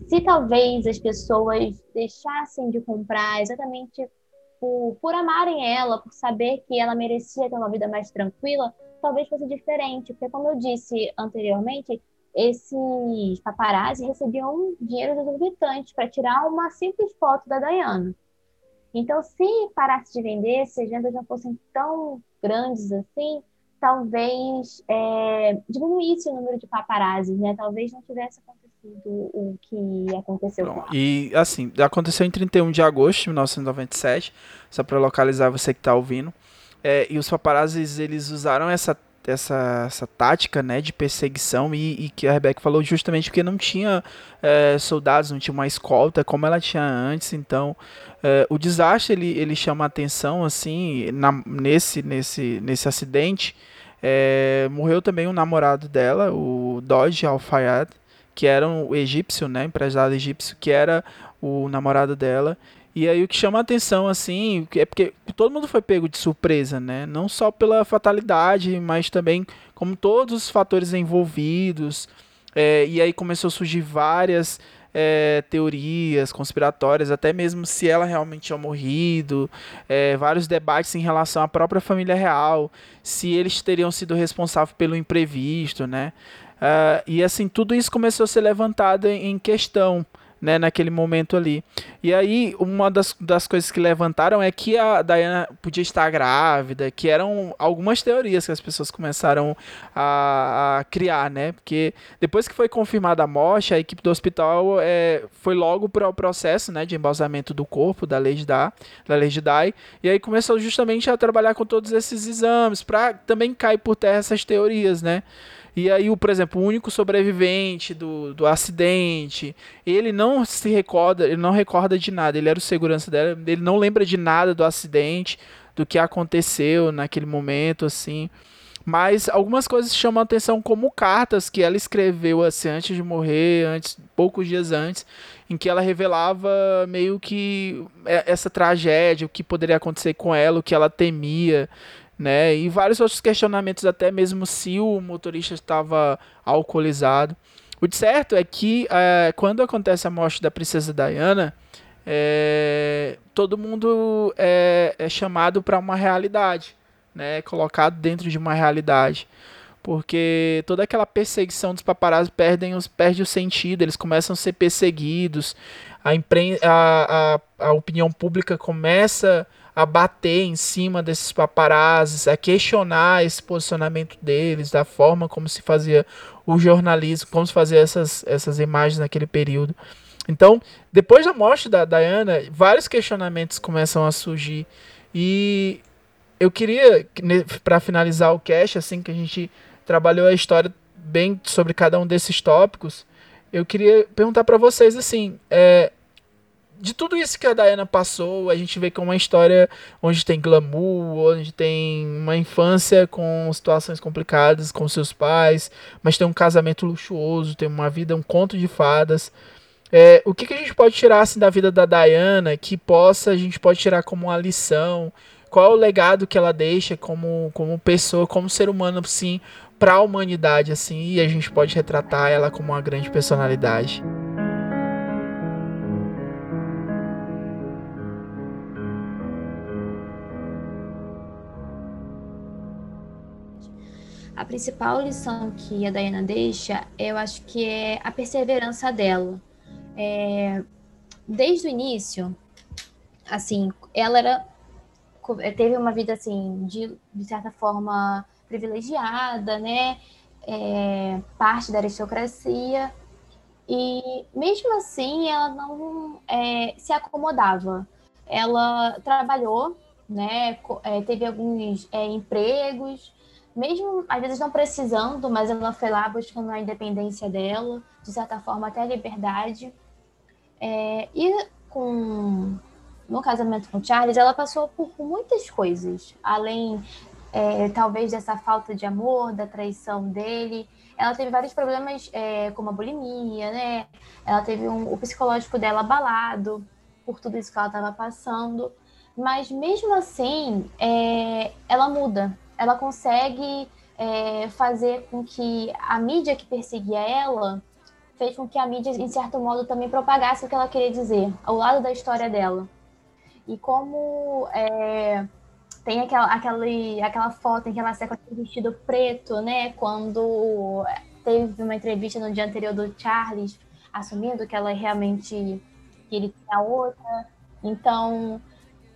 se talvez as pessoas deixassem de comprar exatamente por, por amarem ela, por saber que ela merecia ter uma vida mais tranquila, talvez fosse diferente. Porque, como eu disse anteriormente, esses paparazzi recebiam dinheiro dos exorbitantes para tirar uma simples foto da Diana. Então, se parasse de vender, se as vendas não fossem tão grandes assim, talvez é, diminuísse o número de paparazzi, né? Talvez não tivesse acontecido o que aconteceu ela. E, assim, aconteceu em 31 de agosto de 1997, só para localizar você que está ouvindo. É, e os paparazzis, eles usaram essa essa, essa tática né, de perseguição e, e, que a Rebecca falou justamente porque não tinha é, soldados, não tinha uma escolta como ela tinha antes, então é, o desastre ele, ele chama atenção assim na, nesse, nesse, nesse acidente é, morreu também um namorado dela, o Dodge Al-Fayed, que era um egípcio, né, empresário egípcio, que era o namorado dela. E aí o que chama a atenção, assim, é porque todo mundo foi pego de surpresa, né? Não só pela fatalidade, mas também como todos os fatores envolvidos. É, e aí começou a surgir várias é, teorias conspiratórias, até mesmo se ela realmente tinha morrido, é, vários debates em relação à própria família real, se eles teriam sido responsáveis pelo imprevisto, né? Uh, e assim, tudo isso começou a ser levantado em questão né, naquele momento ali. E aí, uma das, das coisas que levantaram é que a Diana podia estar grávida, que eram algumas teorias que as pessoas começaram a, a criar, né? Porque depois que foi confirmada a morte, a equipe do hospital é, foi logo para o processo né, de embalsamento do corpo da Lady Di, da Lady Di, e aí começou justamente a trabalhar com todos esses exames, para também cair por terra essas teorias, né? E aí, o, por exemplo, o único sobrevivente do, do acidente, ele não se recorda, ele não recorda de nada. Ele era o segurança dela, ele não lembra de nada do acidente, do que aconteceu naquele momento, assim. Mas algumas coisas chamam a atenção, como cartas que ela escreveu assim antes de morrer, antes, poucos dias antes, em que ela revelava meio que é, essa tragédia, o que poderia acontecer com ela, o que ela temia né? E vários outros questionamentos, até mesmo se o motorista estava alcoolizado. O certo é que é, quando acontece a morte da princesa Diana, é, todo mundo é, é chamado para uma realidade, né? Colocado dentro de uma realidade. Porque toda aquela perseguição dos paparazzi perdem os, perde o sentido, eles começam a ser perseguidos, a, impren a, a, a opinião pública começa a bater em cima desses paparazzis, a questionar esse posicionamento deles, da forma como se fazia o jornalismo, como se fazia essas, essas imagens naquele período. Então, depois da morte da Diana, vários questionamentos começam a surgir. E eu queria, para finalizar o cast, assim que a gente trabalhou a história bem sobre cada um desses tópicos, eu queria perguntar para vocês assim, é, de tudo isso que a Diana passou, a gente vê que é uma história onde tem glamour, onde tem uma infância com situações complicadas com seus pais, mas tem um casamento luxuoso, tem uma vida, um conto de fadas. É, o que, que a gente pode tirar assim, da vida da Diana que possa a gente pode tirar como uma lição, qual é o legado que ela deixa como, como pessoa, como ser humano, sim, para a humanidade, assim, e a gente pode retratar ela como uma grande personalidade. A principal lição que a Diana deixa, eu acho que é a perseverança dela. É, desde o início, assim, ela era teve uma vida assim de, de certa forma privilegiada, né? É, parte da aristocracia e mesmo assim ela não é, se acomodava. Ela trabalhou, né? É, teve alguns é, empregos, mesmo às vezes não precisando, mas ela foi lá buscando a independência dela, de certa forma até a liberdade. É, e com no casamento com Charles, ela passou por muitas coisas, além é, talvez dessa falta de amor, da traição dele. Ela teve vários problemas, é, como a bulimia, né? Ela teve um, o psicológico dela abalado por tudo isso que ela estava passando. Mas mesmo assim, é, ela muda. Ela consegue é, fazer com que a mídia que perseguia ela fez com que a mídia, em certo modo, também propagasse o que ela queria dizer, ao lado da história dela. E como é, tem aquela, aquela, aquela foto em que ela sai com aquele vestido preto, né? Quando teve uma entrevista no dia anterior do Charles assumindo que ela realmente que ele tinha outra. Então,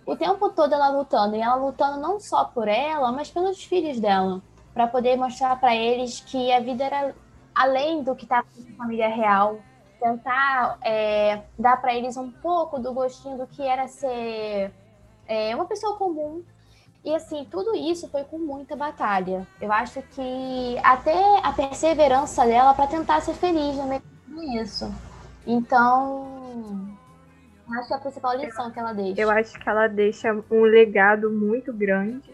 o tempo todo ela lutando, e ela lutando não só por ela, mas pelos filhos dela, para poder mostrar para eles que a vida era além do que estava na família real, tentar é, dar para eles um pouco do gostinho do que era ser é, uma pessoa comum. E assim, tudo isso foi com muita batalha. Eu acho que até a perseverança dela para tentar ser feliz no meio disso. Então, acho é a principal lição que ela deixa. Eu acho que ela deixa um legado muito grande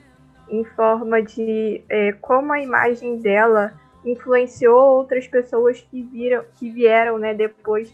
em forma de é, como a imagem dela influenciou outras pessoas que viram, que vieram, né, depois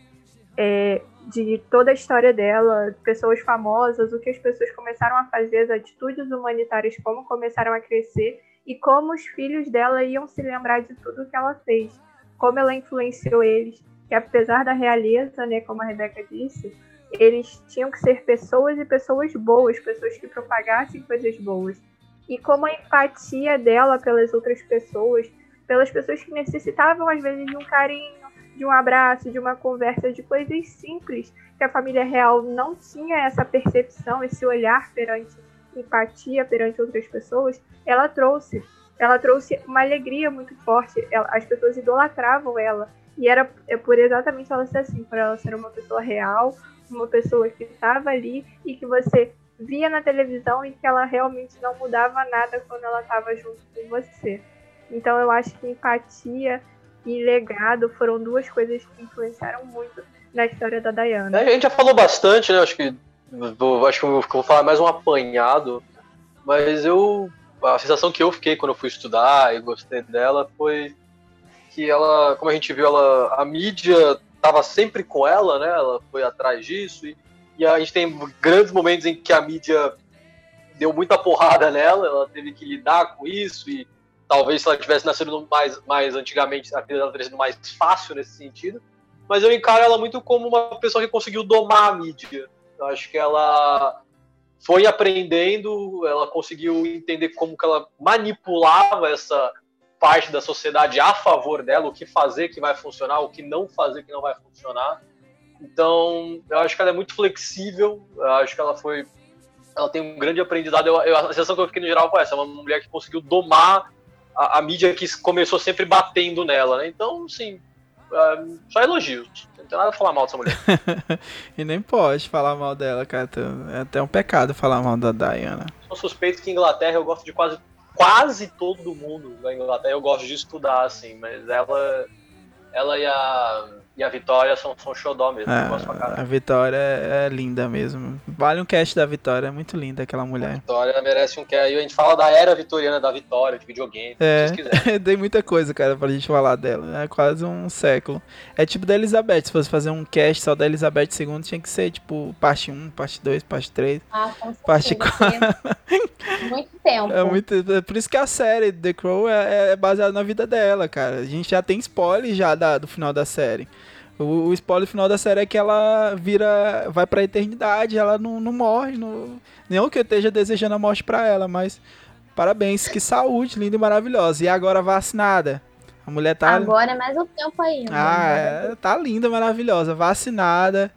é, de toda a história dela, pessoas famosas, o que as pessoas começaram a fazer, as atitudes humanitárias, como começaram a crescer e como os filhos dela iam se lembrar de tudo que ela fez, como ela influenciou eles, que apesar da realeza, né, como a Rebeca disse, eles tinham que ser pessoas e pessoas boas, pessoas que propagassem coisas boas. E como a empatia dela pelas outras pessoas, pelas pessoas que necessitavam, às vezes, de um carinho, de um abraço, de uma conversa, de coisas simples, que a família real não tinha essa percepção, esse olhar perante empatia perante outras pessoas, ela trouxe. Ela trouxe uma alegria muito forte. Ela, as pessoas idolatravam ela. E era é por exatamente ela ser assim, por ela ser uma pessoa real, uma pessoa que estava ali e que você via na televisão e que ela realmente não mudava nada quando ela estava junto com você. Então eu acho que empatia e legado foram duas coisas que influenciaram muito na história da Diana. É, a gente já falou bastante, né? Acho que vou, acho que vou falar mais um apanhado, mas eu a sensação que eu fiquei quando eu fui estudar e gostei dela foi que ela, como a gente viu, ela a mídia estava sempre com ela, né? Ela foi atrás disso e, e a gente tem grandes momentos em que a mídia deu muita porrada nela, ela teve que lidar com isso e Talvez se ela tivesse nascido mais, mais antigamente, a vida teria sido mais fácil nesse sentido. Mas eu encaro ela muito como uma pessoa que conseguiu domar a mídia. Eu acho que ela foi aprendendo, ela conseguiu entender como que ela manipulava essa parte da sociedade a favor dela, o que fazer que vai funcionar, o que não fazer que não vai funcionar. Então, eu acho que ela é muito flexível, eu acho que ela foi ela tem um grande aprendizado. Eu, eu, a sensação que eu fiquei no geral foi essa: uma mulher que conseguiu domar a, a, mídia que começou sempre batendo nela, né? Então, sim, uh, só elogios. Não tem nada a falar mal dessa mulher. *laughs* e nem pode falar mal dela, cara. É até um pecado falar mal da Diana. Sou suspeito que Inglaterra eu gosto de quase, quase todo mundo da Inglaterra. Eu gosto de estudar, assim, mas ela, ela e a, E a Vitória são, são xodó mesmo. eu gosto pra É, caralho. a Vitória é, é linda mesmo. Vale um cast da Vitória, é muito linda aquela A mulher. Vitória merece um aí a gente fala da era vitoriana da Vitória, de videogame, É. se vocês quiserem. *laughs* Tem muita coisa, cara, pra gente falar dela. É quase um século. É tipo da Elizabeth. Se fosse fazer um cast só da Elizabeth II, tinha que ser tipo parte 1, parte 2, parte 3. Ah, com Parte certeza. porque *laughs* Muito tempo. É muito. É por isso que a série The Crow é, é baseada na vida dela, cara. A gente já tem spoiler já da- do final da série. O, o spoiler final da série é que ela vira. vai pra eternidade, ela não, não morre. Não, não que eu esteja desejando a morte pra ela, mas. Parabéns, que saúde, linda e maravilhosa. E agora vacinada. A mulher tá. Agora é mais um tempo ainda. Ah, é, tá linda, maravilhosa. Vacinada,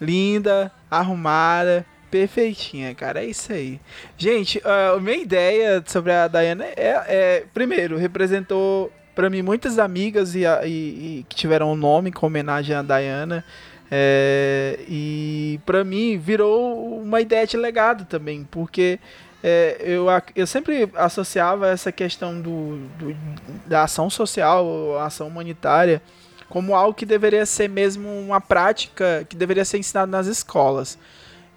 linda, arrumada, perfeitinha, cara. É isso aí. Gente, ah, a minha ideia sobre a Diana é, é, primeiro, representou pra mim muitas amigas e, e- e que tiveram um nome com homenagem à Diana. É, e pra mim virou uma ideia de legado também, porque é, eu, eu sempre associava essa questão do, do- da ação social, ação humanitária, como algo que deveria ser mesmo uma prática que deveria ser ensinado nas escolas.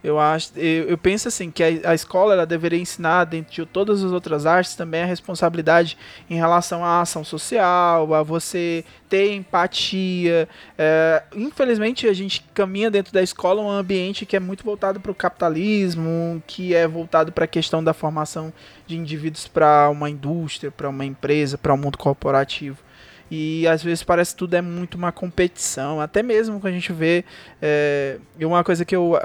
Eu acho, eu, eu penso assim que a, a escola ela deveria ensinar dentro de todas as outras artes também a responsabilidade em relação à ação social, a você ter empatia. É, infelizmente a gente caminha dentro da escola um ambiente que é muito voltado para o capitalismo, que é voltado para a questão da formação de indivíduos para uma indústria, para uma empresa, para o mundo corporativo. E às vezes parece que tudo é muito uma competição, até mesmo quando a gente vê. É, uma coisa que eu,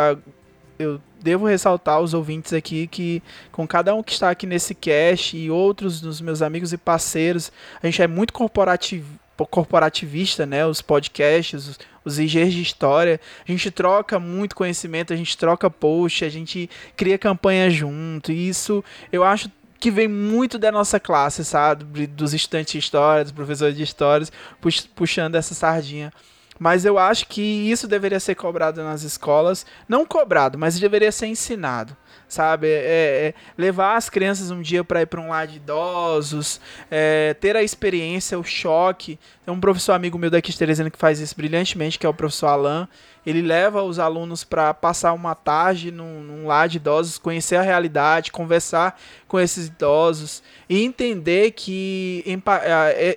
eu devo ressaltar aos ouvintes aqui que com cada um que está aqui nesse cast e outros dos meus amigos e parceiros, a gente é muito corporativ, corporativista, né? Os podcasts, os, os IGs de história. A gente troca muito conhecimento, a gente troca post, a gente cria campanha junto. E isso eu acho que vem muito da nossa classe, sabe? Dos estudantes de história, dos professores de histórias, pux- puxando essa sardinha. Mas eu acho que isso deveria ser cobrado nas escolas. Não cobrado, mas deveria ser ensinado. Sabe? É- é levar as crianças um dia para ir para um lar de idosos, é, ter a experiência, o choque. Tem um professor amigo meu daqui de Teresina que faz isso brilhantemente, que é o professor Alain. Ele leva os alunos para passar uma tarde num, num lar de idosos, conhecer a realidade, conversar com esses idosos e entender que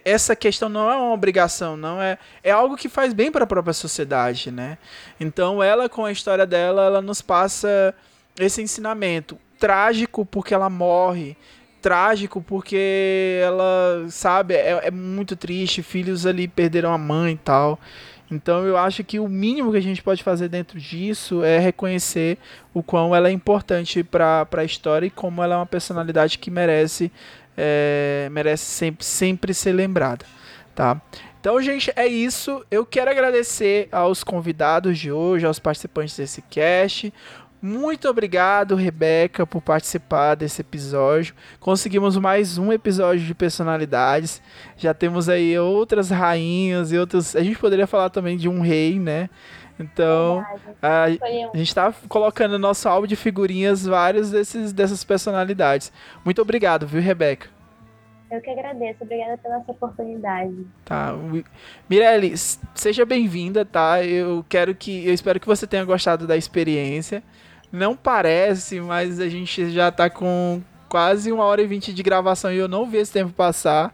essa questão não é uma obrigação, não é, é algo que faz bem para a própria sociedade, né? Então ela com a história dela, ela nos passa esse ensinamento trágico porque ela morre, trágico porque ela, sabe, é, é muito triste, filhos ali perderam a mãe e tal. Então eu acho que o mínimo que a gente pode fazer dentro disso é reconhecer o quão ela é importante para a história e como ela é uma personalidade que merece é, merece sempre, sempre ser lembrada, tá? Então, gente, é isso. Eu quero agradecer aos convidados de hoje, aos participantes desse cast. Muito obrigado, Rebeca, por participar desse episódio. Conseguimos mais um episódio de personalidades. Já temos aí outras rainhas e outros. A gente poderia falar também de um rei, né? Então, a, a gente tá colocando no nosso álbum de figurinhas vários desses, dessas personalidades. Muito obrigado, viu, Rebeca? Eu que agradeço. Obrigada pela essa oportunidade. Tá. Mirelle, seja bem-vinda, tá? Eu quero que. Eu espero que você tenha gostado da experiência. Não parece, mas a gente já tá com quase uma hora e vinte de gravação e eu não vi esse tempo passar.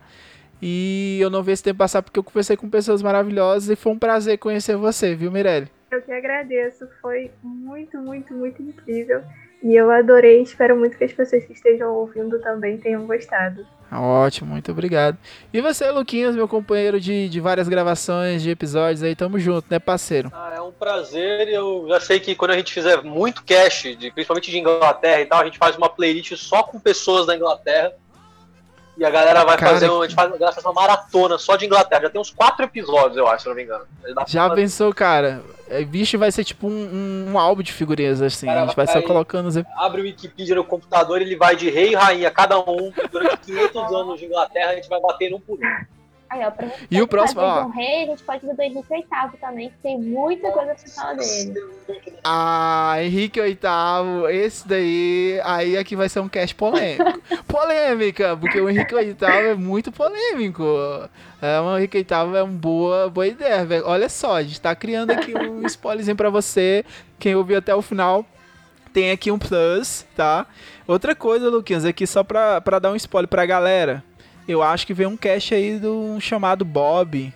E eu não vi esse tempo passar porque eu conversei com pessoas maravilhosas e foi um prazer conhecer você, viu, Mirelle? Eu que agradeço, foi muito, muito, muito incrível. E eu adorei, espero muito que as pessoas que estejam ouvindo também tenham gostado. Ótimo, muito obrigado. E você, Luquinhas, meu companheiro de, de várias gravações, de episódios aí, tamo junto, né, parceiro? Ah, é um prazer. Eu já sei que quando a gente fizer muito cast, de, principalmente de Inglaterra e tal, a gente faz uma playlist só com pessoas da Inglaterra. E a galera vai Cara, fazer, um- a gente faz, a galera faz uma maratona só de Inglaterra. Já tem uns quatro episódios, eu acho, se não me engano. Já fazer- pensou, cara? É, Bicho vai ser tipo um, um, um álbum de figurinhas, assim. Cara, a gente vai só colocando os. abre o Wikipedia no computador, ele vai de rei e rainha, cada um, durante 500 *laughs* anos de Inglaterra, a gente vai bater um por um. Aí, ó, pra E o próximo, ó. Rei, a gente pode ver do Henrique VIII também, que tem muita coisa pra falar dele. Ah, Henrique VIII, esse daí, aí aqui vai ser um cast polêmico. *laughs* Polêmica, porque o Henrique VIII é muito polêmico. É, o Henrique VIII é uma boa, boa ideia, velho. Olha só, a gente tá criando aqui um *laughs* spoilerzinho pra você. Quem ouviu até o final, tem aqui um plus, tá? Outra coisa, Luquinhas, aqui só pra, pra dar um spoiler pra galera. Eu acho que vem um cast aí do um chamado Bob.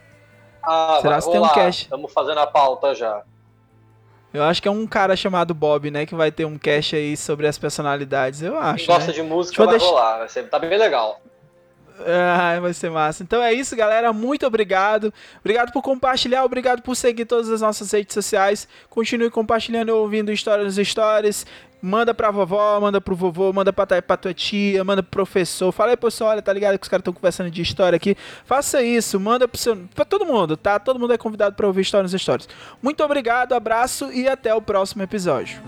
Ah, Será vai que tem um cast? Estamos fazendo a pauta já. Eu acho que é um cara chamado Bob, né? Que vai ter um cast aí sobre as personalidades. Eu acho. Quem gosta né? de música vai deixar- rolar. Vai ser, tá bem legal. Ah, vai ser massa. Então é isso, galera. Muito obrigado. Obrigado por compartilhar, obrigado por seguir todas as nossas redes sociais. Continue compartilhando e ouvindo história nos stories. Manda pra vovó, manda pro vovô, manda pra, pra tua tia, manda pro professor. Fala aí, pessoal, olha, tá ligado que os caras estão conversando de história aqui. Faça isso, manda pro seu, pra todo mundo, tá? Todo mundo é convidado pra ouvir história nos stories. Muito obrigado, abraço e até o próximo episódio.